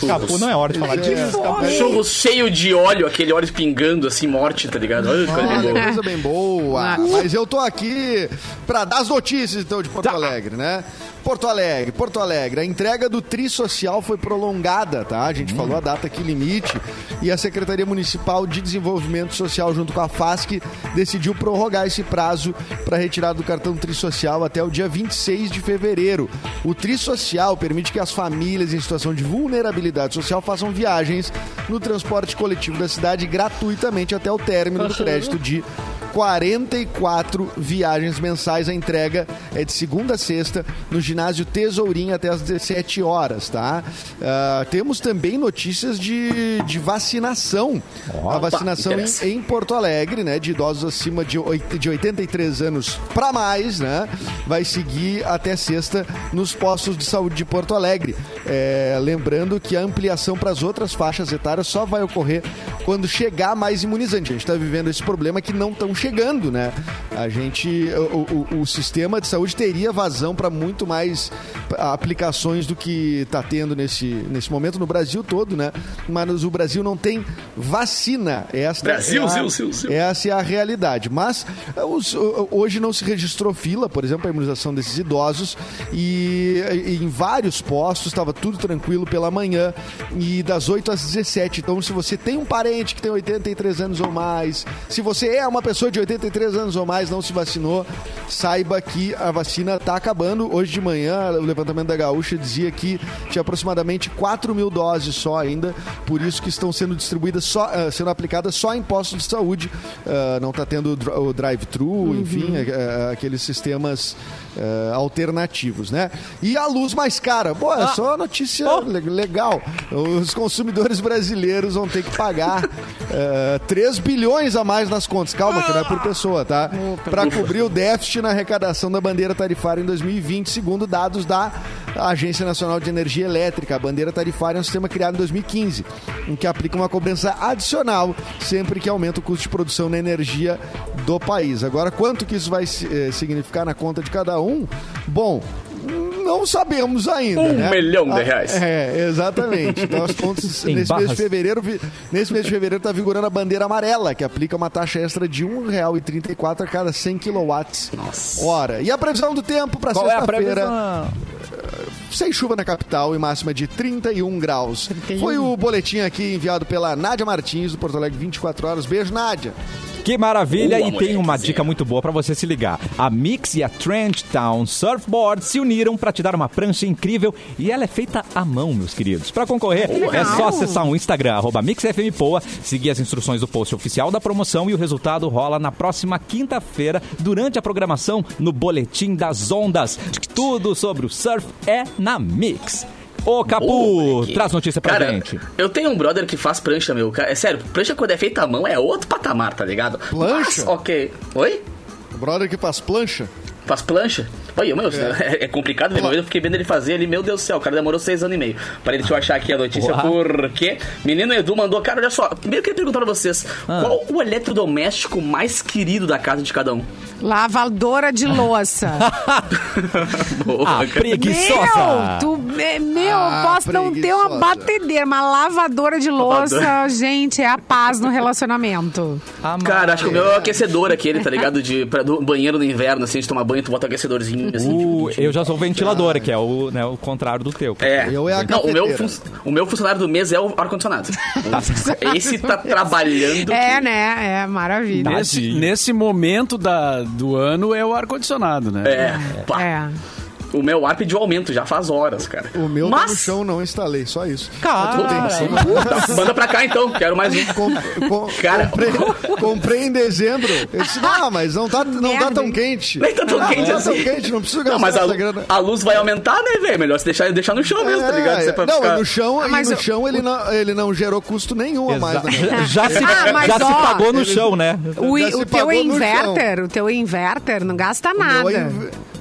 Capu, não é hora de falar disso. Churros cheio de óleo, aquele óleo pingando assim, morte, tá ligado? Olha, que coisa Olha, boa. coisa bem boa. Mas eu tô aqui pra dar as notícias, então, de Porto Alegre, né? Porto Alegre, Porto Alegre. A entrega do Tri Social foi prolongada, tá? A gente falou a data aqui limite. E a Secretaria Municipal de Desenvolvimento Social, junto com a FASC, decidiu prorrogar esse prazo para retirada do cartão Tri Social até o dia 26 de fevereiro. O Tri Social permite que as famílias em situação de vulnerabilidade social façam viagens no transporte coletivo da cidade gratuitamente até o término do crédito de 44 viagens mensais. A entrega é de segunda a sexta no ginásio Tesourinho até às 17 horas, tá? Ah, temos também notícias de, de vacinação. a vacinação em, em Porto Alegre, né? De idosos acima de, oit- de 83 anos para mais, né? Vai seguir até sexta nos postos de saúde de Porto Alegre. É, lembrando que a ampliação para as outras faixas etárias só vai ocorrer quando chegar mais imunizante. A gente está vivendo esse problema que não estão chegando, né? A gente, o, o- o sistema de saúde teria vazão para muito mais aplicações do que está tendo nesse, nesse momento no Brasil todo, né? Mas o Brasil não tem vacina. Esta Brasil, é a, Zil, Zil, Zil. essa é a realidade. Mas eh, os- o- hoje não se registrou fila, por exemplo, a imunização desses idosos. E, e em vários postos estava tudo tranquilo pela manhã e das 8 às 17. Então, se você tem um parente que tem 83 anos ou mais, se você é uma pessoa de 83 anos ou mais, não se vacinou, saiba que a vacina está acabando. Hoje de manhã, o levantamento da Gaúcha dizia que tinha aproximadamente 4 mil doses só ainda, por isso que estão sendo distribuídas só, ah, sendo aplicadas só em postos de saúde. Ah, não está tendo o dri- o drive-thru, enfim, ah, aqueles sistemas ah, alternativos, né? E a luz mais cara. Pô, é só notícia le- legal. Os consumidores brasileiros vão ter que pagar ah, 3 bilhões a mais nas contas. Calma, que não é por pessoa, tá? Para cobrir o déficit na arrecadação da bandeira tarifária em 2020, segundo dados da Agência Nacional de Energia Elétrica. A bandeira tarifária é um sistema criado em 2015, em que aplica uma cobrança adicional sempre que aumenta o custo de produção na energia do país. Agora, quanto que isso vai eh, significar na conta de cada um? Bom, Não sabemos ainda. Um né? milhão de Ah, reais. É, exatamente. Então as contas nesse mês de barras. fevereiro, nesse mês de fevereiro está vigorando a bandeira amarela, que aplica uma taxa extra de R$ 1,34 a cada 100 quilowatts Nossa. hora. E a previsão do tempo para é sexta-feira? previsão? sem chuva na capital e máxima de 31 graus. Foi o boletim aqui enviado pela Nádia Martins, do Porto Alegre 24 horas. Beijo, Nádia. Que maravilha! Boa, e tem uma dica muito boa pra você se ligar. A Mix e a Trend Town Surfboard se uniram pra te dar uma prancha incrível e ela é feita à mão, meus queridos. Pra concorrer, é só acessar o Instagram, MixFMPoa, seguir as instruções do post oficial da promoção e o resultado rola na próxima quinta-feira, durante a programação no Boletim das Ondas. Tudo sobre o surf é na Mix. Ô, Capu, moleque. traz notícia pra Cara, gente. eu tenho um brother que faz prancha, meu. Cara, É sério, prancha quando é feita à mão é outro patamar, tá ligado? Plancha? Mas, ok. Oi? O brother que faz plancha. Faz plancha? Olha, meu, é, é complicado? Uma vez eu fiquei vendo ele fazer ali, meu Deus do céu, o cara demorou seis anos e meio. Para deixa eu achar aqui a notícia, Uau. porque menino Edu mandou, cara, olha só, primeiro eu queria perguntar pra vocês, Ah. qual o eletrodoméstico mais querido da casa de cada um? Lavadora de louça. Boa, Ah, preguiçosa! Meu, tu, meu, Ah, eu posso não ter uma batedeira, mas lavadora de louça, Lavadora. gente, é a paz no relacionamento. Cara, acho que o meu é o aquecedor aquele, tá ligado? De, pra, do banheiro no inverno, assim, de tomar banho, tu bota o aquecedorzinho, assim. O- tipo, eu já sou ventilador, que é o, né, o contrário do teu. É. Eu é a Não, o meu, o meu funcionário do mês é o ar-condicionado. Esse tá trabalhando. É, né? É maravilha. Nesse, nesse momento da, do ano é o ar-condicionado, né? É, pá. É. O meu ar pediu aumento já faz horas, cara. O meu tá Mas... no chão, não instalei, só isso. Cara, Tá, manda pra cá então, quero mais um. Com- com- Cara. comprei, comprei em dezembro. Eu disse, ah, mas não tá, não tá tão hein? quente. Nem tá tão Não quente tá assim. tão quente, não preciso gastar Não, mas a, essa grana. a luz vai aumentar, né, velho? Melhor se deixar, deixar no chão mesmo, tá ligado? Você É, pra não, ficar- no chão, Ah, e mas no eu- chão ele, não, ele não gerou custo nenhum a mais. Minha já se, Ah, mas já se ó, pagou no eles- chão, né? O, se o teu inverter, o teu inverter não gasta O nada.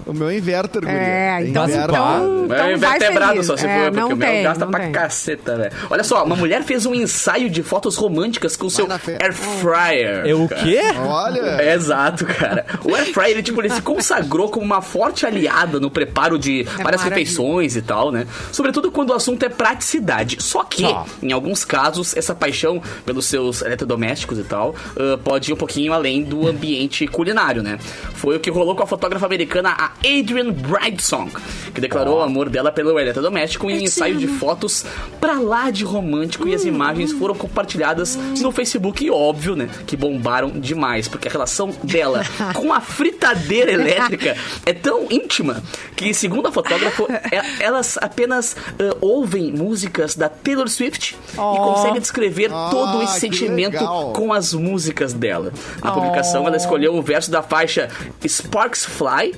É o meu é inverter, guria. É, então, Mas então, pá. Meu então é vai invertebrado só se é, for, porque não o meu tem, gasta não pra tem. caceta, velho. Olha só, uma mulher fez um ensaio de fotos românticas com o seu air fryer. É o quê? Olha, É, exato, cara. O Air Fryer, ele, tipo, ele se consagrou como uma forte aliada no preparo de várias maravilha. refeições e tal, né? Sobretudo quando o assunto é praticidade. Só que, Só. em alguns casos, essa paixão pelos seus eletrodomésticos e tal ah, pode ir um pouquinho além do ambiente culinário, né? Foi o que rolou com a fotógrafa americana a Adrienne Bridesong, que declarou o amor dela pelo eletrodoméstico em um ensaio de fotos pra lá de romântico. E as imagens foram compartilhadas no Facebook e óbvio, né, que bombaram demais, porque a relação dela com a fritadeira elétrica é tão íntima que, segundo a fotógrafa, e- elas apenas ah, ouvem músicas da Taylor Swift e conseguem descrever Ah, todo esse sentimento legal. com as músicas dela. Na publicação, ela escolheu o verso da faixa Sparks Fly,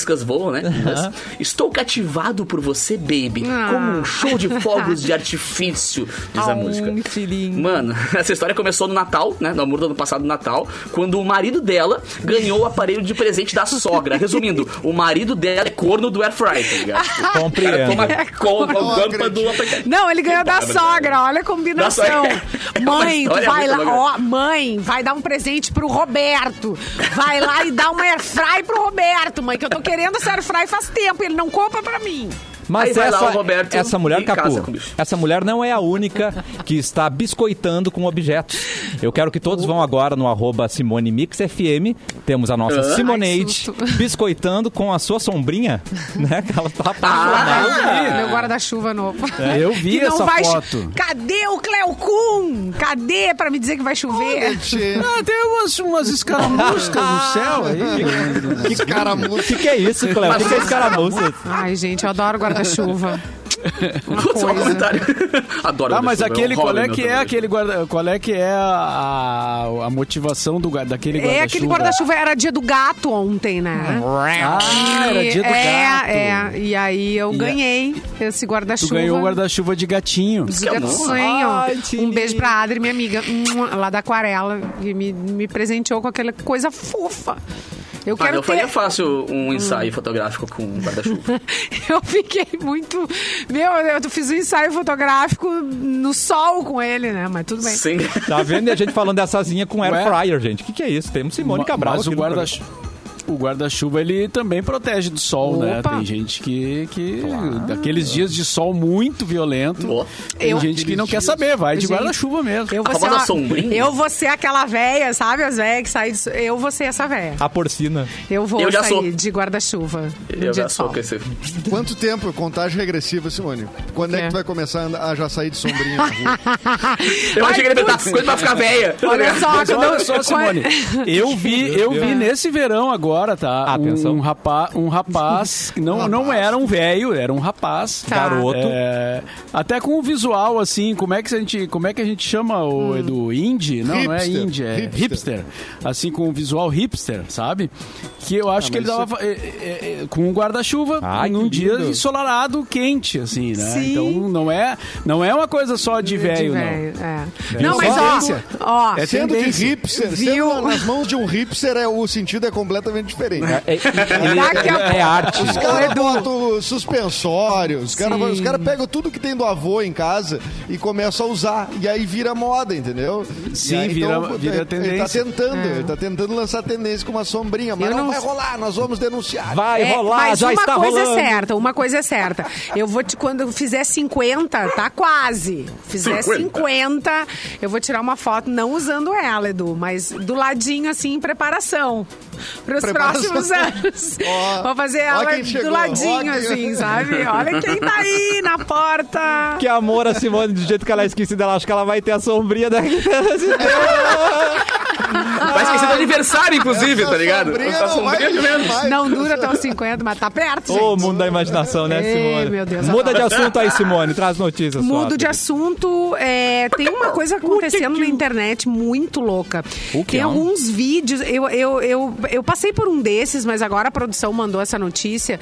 faíscas voam, né? Estou cativado por você, baby, como um show de fogos de artifício, diz a música. Mano, essa história começou no Natal, né? No amor do ano passado, no Natal, quando o marido dela ganhou o aparelho de presente da sogra. Resumindo, o marido dela é corno do Air Fry, tá ligado? Compreendo. toma com Não a guampa do. Não, ele ganhou da sogra, olha a combinação. É Mãe, vai lá, ó, mãe, vai dar um presente pro Roberto. Vai lá e dá uma airfry pro Roberto, mãe, que eu tô querendo essa airfry faz tempo, ele não compra pra mim. Mas Aí vai lá essa, o Roberto essa mulher, Capu, essa mulher não é a única que está biscoitando com objetos. Eu quero que todos vão agora no arroba SimoneMixFM. Temos a nossa Hã? Simoneide Ai, biscoitando com a sua sombrinha, né? Que ela tá Ah, apaixonada. Meu guarda-chuva novo. Eu vi Que não essa vai foto. Cadê o Cleocum? Cadê pra me dizer que vai chover? Ah, tem umas, umas escaramuscas no céu aí. que O que, que é isso, Cléo? O que, que é escaramuça? Ai, gente, eu adoro guarda-chuva. Uma só um coisa. comentário. Adoro Ah, mas guarda-chuva, aquele, é um qual é que é aquele guarda, qual é que é a, a, a motivação do, daquele guarda-chuva? É, aquele guarda-chuva era dia do gato ontem, né? Ah, era dia do é, gato. É, e aí eu E a- ganhei esse Tu guarda-chuva. ganhou o guarda-chuva de gatinho. de gatinho. Ai, Um beijo pra Adri, minha amiga, lá da Aquarela, que me, me presenteou com aquela coisa fofa. Eu Ah, quero eu faria ter... fácil um ensaio fotográfico com um guarda-chuva. Eu fiquei muito... Meu, eu fiz um ensaio fotográfico no sol com ele, né? Mas tudo bem. Sem... Tá vendo? E a gente falando dessa asinha com air fryer, gente. O que, que é isso? Temos Simone Cabral Mas aqui o guarda-chuva... o guarda-chuva ele também protege do sol, né? Opa. Tem gente que, que daqueles dias de sol muito violento, Ó. tem Eu- gente que não quer saber, vai de Gente, guarda-chuva mesmo. Eu vou, A ser uma- sombrinha. eu vou ser aquela véia, sabe? As véias que saem de... Eu vou ser essa véia. A porcina. Eu vou Eu já sair sou. de guarda-chuva Eu já sou esse... Quanto tempo? Contagem regressiva, Simone. Quando é quê? que tu vai começar a, já sair de sombrinha na rua? Eu Ai, achei que ele ia coisa pra ficar velha. Olha só, quando olha eu- só, quando- Simone, eu vi, eu vi nesse verão agora, tá? Atenção. Um, rapaz, um rapaz, que não, não era um velho, era um rapaz. Tá. Garoto. É, até com o visual, assim, como é que a gente, como é que a gente chama o Hum. Edu? Indie? Não, não é Hipster. indie, é hipster. Hipster. Assim, com o visual hipster, sabe? Que eu acho que ele mas tava é, é, é, com um guarda-chuva num dia lindo. ensolarado, quente, assim, né? Sim. Então não é, não é uma coisa só de velho, não. é. É Não, mas ó, ó, É Sendo de hipster, Viu? sendo nas mãos de um hipster, é, o sentido é completamente diferente. É, é- ele- Daqui a é arte. Os caras botam suspensórios, os caras Sim. os caras pegam tudo que tem do avô em casa e começam a usar. E aí vira moda, entendeu? Sim, aí, vira- vira ele- Ele tendência. tá tentando, É. ele tá tentando lançar tendência com uma sombrinha, mas não, não- vai rolar, nós vamos denunciar. Vai É, rolar, mas já uma está coisa rolando. é certa, uma coisa é certa. Eu vou te, quando eu fizer 50, tá quase. Fizer 50. 50, eu vou tirar uma foto, não usando ela, Edu, mas do ladinho, assim, em preparação. Preparação. Próximos anos. Ó, vou fazer ela do chegou, ladinho, ó quem- assim, sabe? Olha quem tá aí na porta. Que amor a Simone, do jeito que ela é esquecida, ela acha que ela vai ter a sombrinha da... Vai esquecer do aniversário, inclusive, tá ligado? Essa não mais. Não dura até os 50, mas tá perto. Ô, mundo da imaginação, né, Ei, Simone? meu Deus, Muda de assunto aí, Simone. Traz notícias. Mudo só, de assunto. é, tem uma coisa acontecendo na internet muito louca. O que Tem é? alguns vídeos. Eu, eu, eu, eu passei por um desses, mas agora a produção mandou essa notícia.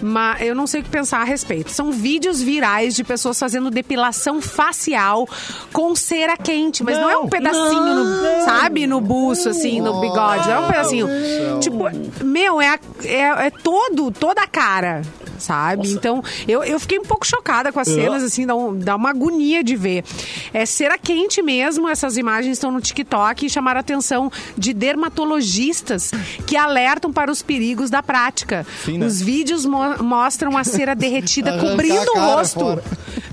Mas eu não sei o que pensar a respeito. São vídeos virais de pessoas fazendo depilação facial com cera quente. Mas não, é um pedacinho, no- sabe? No buço, assim, no bigode. É um pedacinho. Tipo, meu, é, a- é, é todo, toda a cara. Sabe? Então, eu, eu fiquei um pouco chocada com as cenas, assim, dá, um- dá uma agonia de ver. É cera quente mesmo, essas imagens estão no TikTok e chamaram a atenção de dermatologistas que alertam para os perigos da prática. Sim, né? Os vídeos mo- mostram a cera derretida cobrindo a o rosto. fora.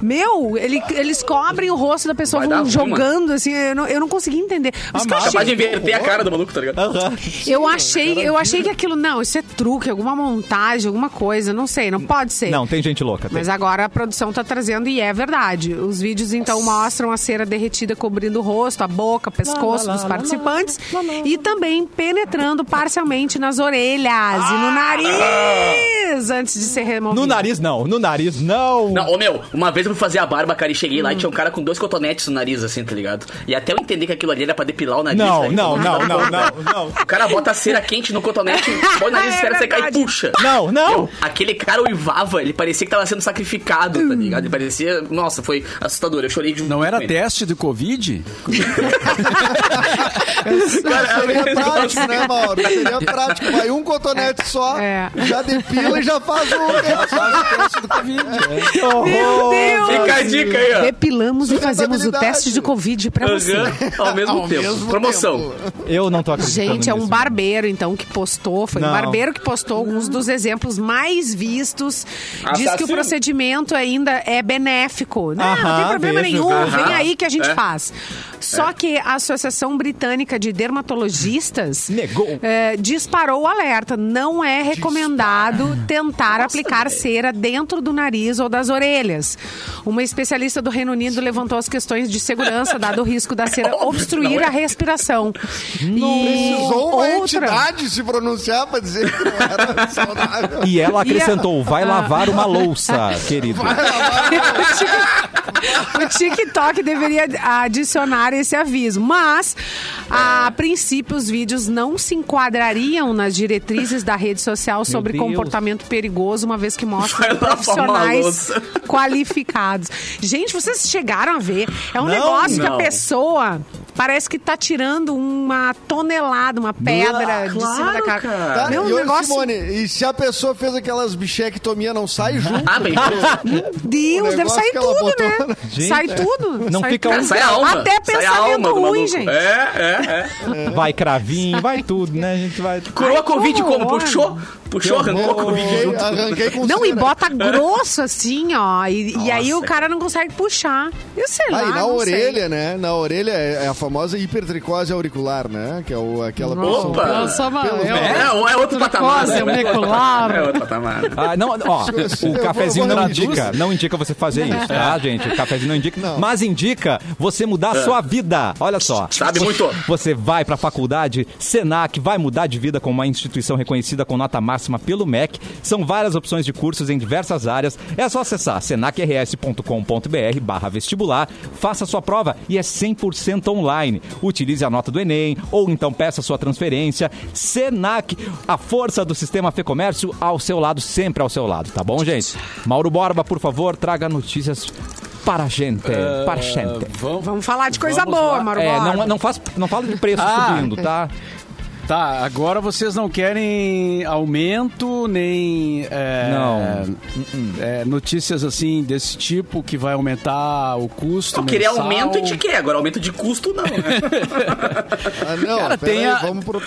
Meu, ele- eles cobrem o rosto da pessoa, Vai vão ruim, jogando, assim, eu não, eu não consegui entender. Por isso que eu Capaz de achei- inverter a cara do maluco, tá ligado? eu achei, eu achei que aquilo, não, isso é truque, alguma montagem, alguma coisa, não sei, não pode ser. Não, tem gente louca. tem. Mas agora a produção tá trazendo e é verdade. Os vídeos então mostram a cera derretida cobrindo o rosto, a boca, o pescoço dos participantes e também penetrando parcialmente nas orelhas e no nariz antes de ser removido. No nariz, não. No nariz, não. Não, ô meu, uma vez eu fui fazer a barba, cara, e cheguei lá e tinha um cara com dois cotonetes no nariz, assim, tá ligado? E até eu entender que aquilo ali era pra depilar o nariz. Não, velho. não, não, não, não, não. O cara bota a cera quente no cotonete, põe o nariz, É espera secar e puxa. Não, não. Meu, aquele cara uivava, ele parecia que tava sendo sacrificado, tá ligado? Ele parecia. Nossa, foi assustador. Eu chorei de Não era teste de Covid? Cara, Seria é- prático, né, Mauro? Seria prático. Vai um cotonete só, É. já depila e já faz o Faz o teste do Covid. é. Horror. Meu Deus! Fica a dica aí, ó. Depilamos e fazemos o teste de Covid pra você. Ao mesmo Ao tempo. mesmo Promoção. tempo. Eu não tô acreditando Gente, é um nisso. barbeiro, então, que postou. Foi um Não. barbeiro que postou alguns dos exemplos mais vistos. Diz que o Assassino. procedimento ainda é benéfico. Não, não tem problema vejo, nenhum. Vem aí que a gente É. faz. Só que a Associação Britânica de Dermatologistas Negou. eh, disparou o alerta. Não é recomendado tentar aplicar cera dentro do nariz ou das orelhas. Uma especialista do Reino Unido levantou as questões de segurança, dado o risco da cera obstruir não é. a respiração. E Precisou uma outra. entidade se pronunciar pra dizer que não era saudável. E ela acrescentou, vai Ah. lavar uma louça, querido. o TikTok deveria adicionar esse aviso, mas a princípio os vídeos não se enquadrariam nas diretrizes da rede social sobre comportamento perigoso, uma vez que mostram profissionais qualificados. Gente, vocês chegaram a ver? É um Não, negócio que a não. pessoa Parece que tá tirando uma tonelada, uma pedra de cima da cara. cara. Tá, Meu e, negócio. Simone, e se a pessoa fez aquelas bichectomia, não sai junto? Ah, bem, Deus, o deve sair tudo, botou né? Gente, sai tudo. não sai fica tudo. um- sai a alma. Até pensamento alma ruim, maluco. gente. É, é, é. Vai cravinho, vai tudo, né? A gente vai. Curou a Covid como? horror. Puxou? Arrancou a Covid Arranquei, junto. arranquei com Não, e cera. bota grosso assim, ó. E, e aí o cara não consegue puxar. Eu sei lá. E na não orelha, sei. né? Na orelha é a famosa hipertricose auricular, né? Que é o, aquela. Opa! Nossa, mano, eu- É, é outro patamar. Né? auricular. É outro patamar. Ah, não, ó, o vou- cafezinho vou não indica, não indica você fazer isso, tá, gente? O cafezinho não indica, Não. mas indica você mudar a sua vida. Olha só. Sabe muito. Você vai pra faculdade Senac, vai mudar de vida com uma instituição reconhecida com nota máxima pelo MEC. São várias opções de cursos em diversas áreas. É só acessar senacrs.com.br barra vestibular, faça sua prova e é 100% online. Utilize a nota do Enem ou então peça sua transferência. Senac, a força do sistema Fê Comércio ao seu lado, sempre ao seu lado, tá bom, gente? Mauro Borba, por favor, traga notícias para a gente, para a gente. Vamos, Vamos falar de coisa boa. Mauro É, Borba. não, não, faz, não fala de preço Ah. subindo, tá? Tá, agora vocês não querem aumento, nem é, Não. é, notícias assim desse tipo que vai aumentar o custo. Não, querer mensal. aumento gente quer, agora aumento de custo não, né? Ah, não, Cara, tem aí, a- vamos pro...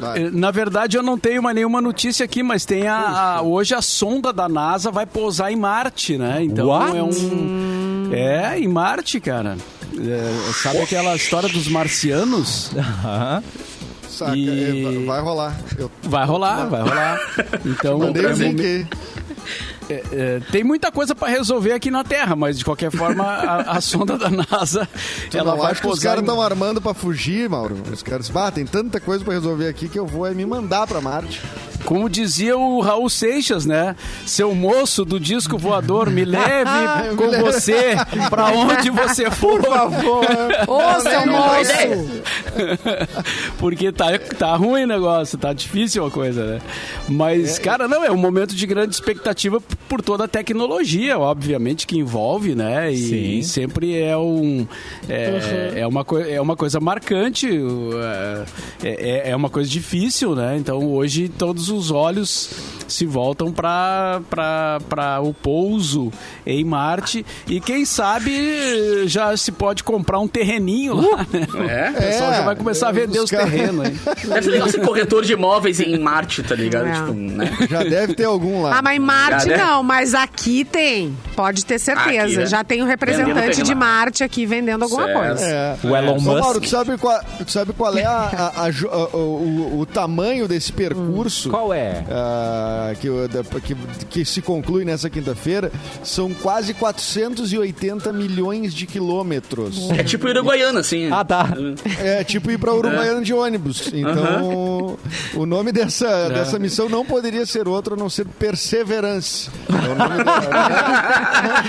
Vai. Eh, Na verdade, eu não tenho mais nenhuma notícia aqui, mas tem a, a- hoje a sonda da NASA vai pousar em Marte, né? Então What? é um é em Marte, cara. É, sabe aquela história dos marcianos? Aham. Saca, E- é, vai- vai rolar. Eu Vai rolar, vai rolar. Então mandei é, o link aí. É, é, tem muita coisa para resolver aqui na Terra, mas de qualquer forma a, a sonda da NASA Tu ela não vai acha que os caras em- estão armando pra fugir, Mauro? Os caras, bah, tem tanta coisa pra resolver aqui que eu vou é me mandar pra Marte. Como dizia o Raul Seixas, né? Seu moço do disco voador, me leve com leve. você pra onde você for. Por favor. Ô, seu moço! Porque tá, tá ruim o negócio, tá difícil a coisa, né? Mas, cara, não, é um momento de grande expectativa por toda a tecnologia, obviamente, que envolve, né? E, Sim. sempre é um. É, é, uma, é uma coisa marcante, o, é, é, é uma coisa difícil, né? Então hoje todos os olhos se voltam para o pouso em Marte e quem sabe já se pode comprar um terreninho lá, né? É? O pessoal É, já vai começar a vender os terrenos aí. Deve ser legal ser corretor de imóveis em Marte, tá ligado? É. Tipo, né? Já deve ter algum lá. Ah, mas em Marte Já? Não, mas aqui tem. Pode ter certeza. Aqui, né? Já tem um representante de. Marte aqui vendendo alguma Certo. coisa. É. O Elon Ô, Musk. Mauro, tu sabe qual, tu sabe qual é a, a- a o, o tamanho desse percurso? Qual é? ah, que, que, que se conclui nessa quinta-feira? São quase 480 milhões de quilômetros. É tipo Uruguaiana, assim. Ah, tá. É tipo ir para Uruguaiana de ônibus. Então, o nome dessa, dessa missão não poderia ser outro a não ser Perseverance. É o nome da-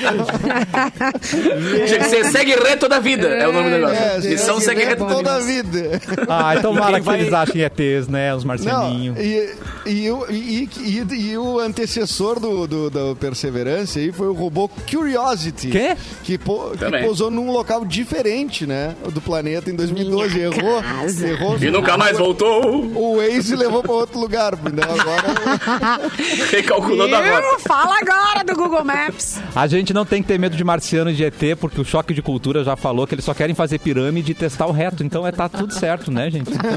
Tinha que ser segue reto da vida, é o nome do negócio. É, Missão segue reto da toda a vida. Ah, então quem que vai- eles achem ETs, né? Os Não, marcelinhos. e, e, o- e, e- e o antecessor do, do, do Perseverance aí foi o robô Curiosity. Quê? Que, po- que pousou num local diferente, né? Do planeta em 2012. Errou. casa. Errou. E nunca mais voltou, O Waze levou para outro lugar. Então agora. recalculando a rota. Fala agora do Google Maps. A gente não tem que ter medo de marciano e de ET, porque o choque de cultura já falou que eles só querem fazer pirâmide e testar o reto. Então é tá tudo certo, né, gente? Então,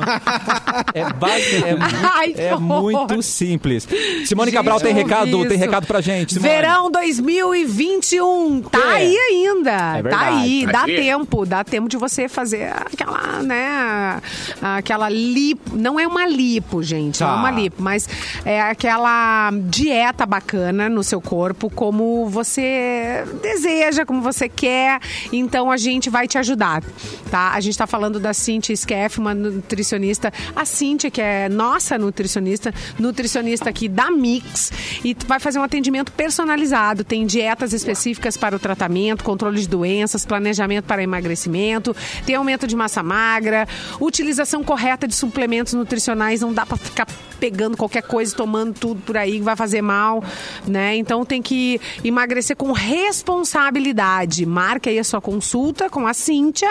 é, base- é, Ai, é muito simples. Simone Gente, Cabral tem recado, tem isso. recado pra gente. Simone. Verão 2021. Tá aí ainda. É tá aí. Tá Dá aí. tempo. Dá tempo de você fazer aquela, né? Aquela lipo. Não é uma lipo, gente. Não é Tá. uma lipo. Mas é aquela dieta bacana no seu corpo, como você deseja, como você quer. Então a gente vai te ajudar, tá? A gente tá falando da Cintia Skeff, uma nutricionista. A Cintia, que é nossa nutricionista, nutricionista aqui da Mix. E vai fazer um atendimento personalizado. Tem dietas específicas para o tratamento, controle de doenças, planejamento para emagrecimento, tem aumento de massa magra, utilização correta de suplementos nutricionais. Não dá para ficar pegando qualquer coisa, tomando tudo por aí vai fazer mal, né? Então tem que emagrecer com responsabilidade. Marque aí a sua consulta com a Cíntia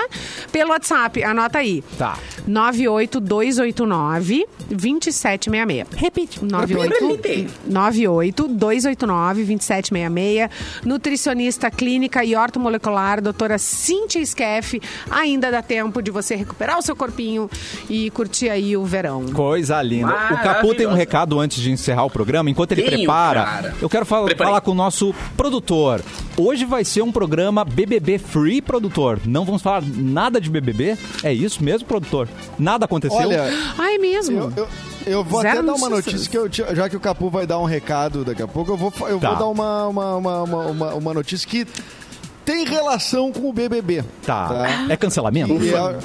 pelo WhatsApp. Anota aí. Tá. 98289 2766. Repite. 98 98 289 2766. Nutricionista clínica e ortomolecular, doutora Cíntia Skeff. Ainda dá tempo de você recuperar o seu corpinho e curtir aí o verão. Coisa linda. O Capu tem um recado antes de encerrar o programa. Enquanto ele Tenho, prepara, cara. eu quero fal- Preparei. falar com o nosso produtor. Hoje vai ser um programa BBB Free, produtor. Não vamos falar nada de BBB? É isso mesmo, produtor? Nada aconteceu? Olha, Ai, mesmo? eu, eu, eu vou Zero até dar uma notícia que eu, tinha- já que o Capu vai dar um recado daqui a pouco, eu vou, eu Tá. vou dar uma, uma, uma, uma, uma- uma notícia que tem relação com o BBB. tá. É cancelamento? E é-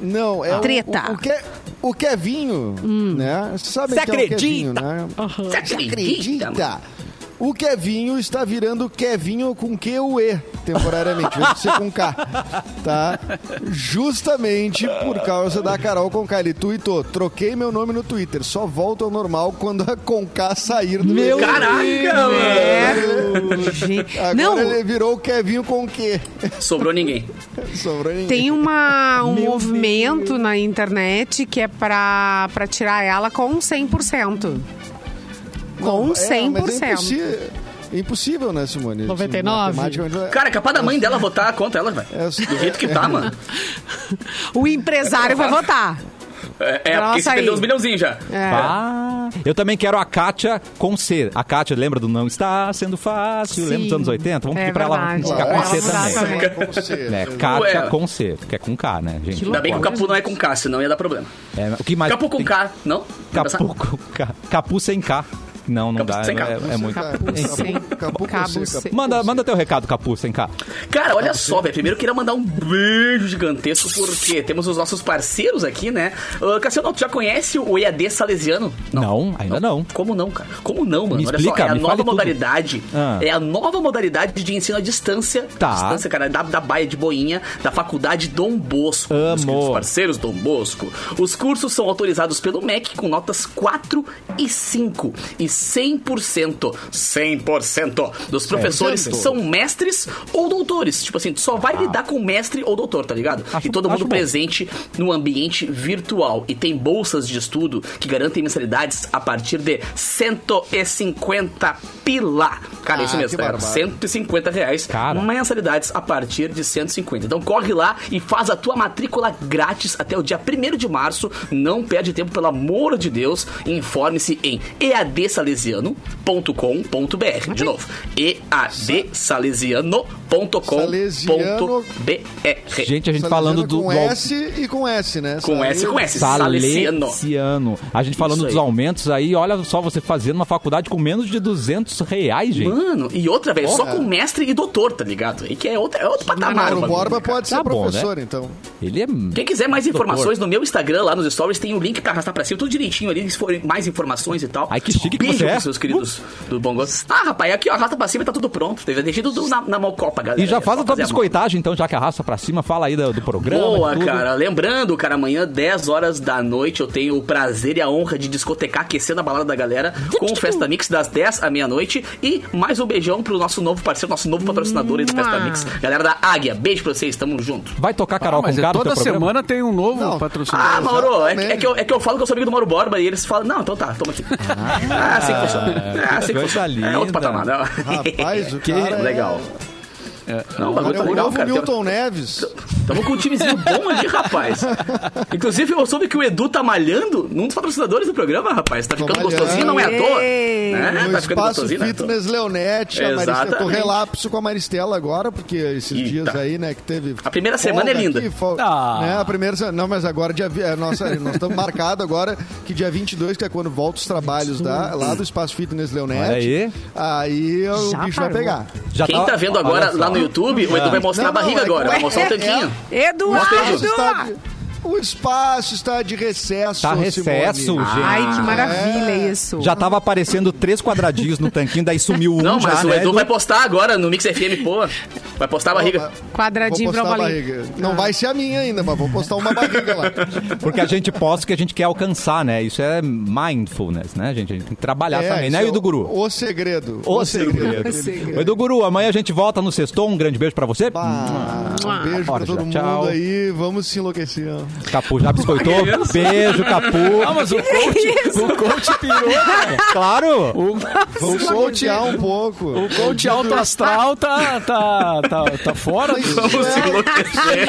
não, é o- Treta. O, o, Ke- o Kevinho, né? Vocês sabem Cê que é o acredita? Kevinho, né? Você acredita? Acredita? O Kevinho está virando Kevinho com Q U E temporariamente, vai ser com K, tá? Justamente por causa da Carol Conká. Ele tweetou, troquei meu nome no Twitter, só volto ao normal quando a Conká sair do Meu Caraca, mano. É, gente. Agora Não, ele virou o Kevinho com Q. Sobrou ninguém. Sobrou ninguém. tem uma, um Meu movimento na internet que é pra, pra tirar ela com 100%. Com Não, é, mas 100%. É impossível, impossível, né, Simone? 99. Matematicamente, Cara, é capaz da mãe dela votar contra ela, velho. É, Do jeito que tá, mano. O empresário vai votar. É, é porque você perdeu uns milhãozinhos já. É. Ah, eu também quero a Kátia com C. A Kátia, lembra do Não Está Sendo Fácil? Sim. Lembra dos anos 80? Vamos É pedir pra ela ficar com C também. também. com C. É, Kátia Ué. com C, que é com K, né, gente? Ainda bem que o Capu não é com K, senão ia dar problema. É, o que mais Capu com K, não? Capu com K. Capu sem K. Não, não Capu dá. sem K. É, é muito. Capu sem. Capu com Cabo C, sem. Capu. Manda, manda teu recado, Capu, sem K. Cara, olha só, velho. Primeiro eu queria mandar um beijo gigantesco, porque temos os nossos parceiros aqui, né? Uh, Cassiano, tu já conhece o EAD Salesiano? Não, ainda não. Como não, cara? Como não, mano? Me Olha explica, só, é a nova modalidade. Ah. É a nova modalidade de ensino à distância. Tá. Distância, cara, da, da Baia de Boinha, da Faculdade Dom Bosco. Amo. Os queridos parceiros Dom Bosco. Os cursos são autorizados pelo MEC com notas 4 e 5. E 100%, 100% dos professores são mestres ou doutores. Tipo assim, tu só vai lidar com mestre ou doutor, tá ligado? Acho- e todo mundo bom. presente no ambiente virtual. E tem bolsas de estudo que garantem mensalidades a partir de 150 pila. Cara, Ah, isso mesmo, tá? barbado. 150 reais. Cara. Mensalidades a partir de 150. Então corre lá e faz a tua matrícula grátis até o dia 1 de março. Não perde tempo, pelo amor de Deus. Informe-se em eadsalesiano.com.br. De novo, eadsalesiano.com.br. Gente, a gente falando do. Com S e com S, né? Com S e com S. Salesiano. Salesiano. A gente falando dos aumentos aí, olha só você fazendo uma faculdade com menos de 200 reais, gente. Mano, e outra, velho, só com mestre e doutor, tá ligado? E que é, outra, é outro patamar. Mauro bagulho, Borba pode ser Tá bom, professor, então. Ele é. Quem quiser mais Doutor. informações no meu Instagram, lá nos stories, tem o link pra arrastar pra cima, tudo direitinho ali, se forem mais informações e tal. Ai, que chique que Beijo você é. seus queridos do Bom Gosto. Ah, rapaz, aqui ó, arrasta pra cima e tá tudo pronto. Teve deixei tudo na, na mocopa, galera. E já É faz só a tua biscoitagem, então, já que arrasta pra cima, fala aí do, do programa. Boa, e tudo. cara. Lembrando, cara, amanhã, 10 horas da noite, eu tenho o prazer e a honra de discotecar, aquecendo a balada da galera com o Festa Mix das 10 à meia-noite. E mais um beijão pro nosso novo parceiro, nosso novo patrocinador aí do Festa. Mix. Galera da Águia, beijo pra vocês, tamo junto. Vai tocar Carol Ah, com é toda teu programa? semana tem um novo Não. patrocinador. Ah, Mauro, é, é que eu, é que eu falo que eu sou amigo do Mauro Borba e eles falam, não, então tá, toma aqui. Ah, assim que funciona. É assim que funciona. É outro patamar, não. Rapaz, o que cara é- legal. Não, tá o legal, novo cara. Milton Neves. Tamo com um timezinho bom ali, rapaz. Inclusive, eu soube que o Edu tá malhando num dos patrocinadores do programa, rapaz. Tá ficando malhando. gostosinho, não é à toa. Né? No Tá ficando Espaço gostosinho, é. Fitness Leonete, a Maristela. Tô relapso com a Maristela agora, porque esses Eita. dias aí, né, que teve. A primeira semana é linda. aqui, fol- Ah. né, a primeira Não, mas agora, dia, é, nossa, nós estamos marcados agora que dia 22, que é quando volta os trabalhos da, lá do Espaço Fitness Leonete. Olha aí. Aí o Já bicho vai parou. pegar. Já Quem tá vendo olha agora lá no YouTube, o Edu vai mostrar Não, a barriga não, é agora. Vai mostrar o é- tanquinho. Eduardo! Está- O espaço está de recesso, Tá Simone. recesso, gente. Ai, que maravilha é. isso. Já tava aparecendo três quadradinhos no tanquinho, daí sumiu um Não, já, mas o né? Edu vai postar agora no Mix FM, pô. Vai postar a barriga. Quadradinho pra barriga. Não vai ser a minha ainda, mas vou postar uma barriga lá. Porque a gente posta o que a gente quer alcançar, né? Isso é mindfulness, né, gente? A gente tem que trabalhar também, isso né, é Edu Guru? O, o segredo. O segredo. segredo. Edu Guru, amanhã a gente volta no sextou. Um grande beijo pra você. Ah, um beijo Bora, pra todo mundo tchau. aí. Vamos se enlouquecer. Capu já biscoitou. Beijo, Capu. Ah, mas o coach, o coach pirou, cara. Claro. O, Vamos o coach, um pouco. o coach alto astral tá, tá, tá, tá fora. Mas do- Vamos se enlouquecer.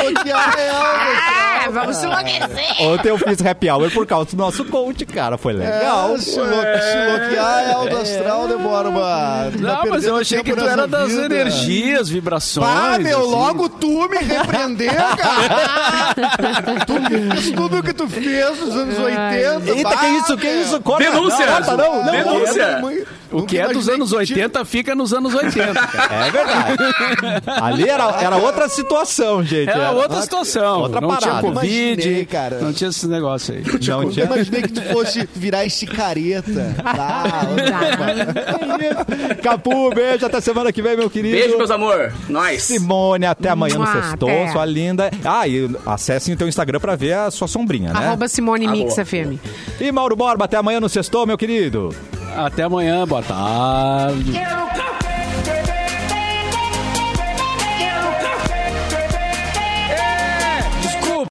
É, vamos se enlouquecer. Ontem eu fiz happy hour por causa do nosso coach, cara. Foi legal. É, se, lo se bloquear é alto astral, demora uma. Não, mas eu achei que tu era das energias, vibrações. Ah, meu, assim. logo tu me repreender, cara. tu tudo o que tu fez nos anos 80. Eita, bah, que isso, que isso? Corta. Denúncia! Não, corta, não, não. Denúncia! O que é dos anos 80 fica nos anos 80. cara. É verdade. Ali era, era outra situação, gente. Era outra situação. outra não tinha parada. Covid, Imaginei, cara. não tinha esse negócio aí. Não Eu tinha. imaginei que tu fosse virar esse careta. Ah, Capu, beijo. Até semana que vem, meu querido. Beijo, meus amor. Nós. Simone, até amanhã no Mua, Sextou, até. sua linda. Ah, e acessem o teu Instagram pra ver a sua sombrinha, né? Arroba Simone Mix Arroba. FM. E Mauro Borba, até amanhã no Sextou, meu querido. Até amanhã, boa tarde. Quero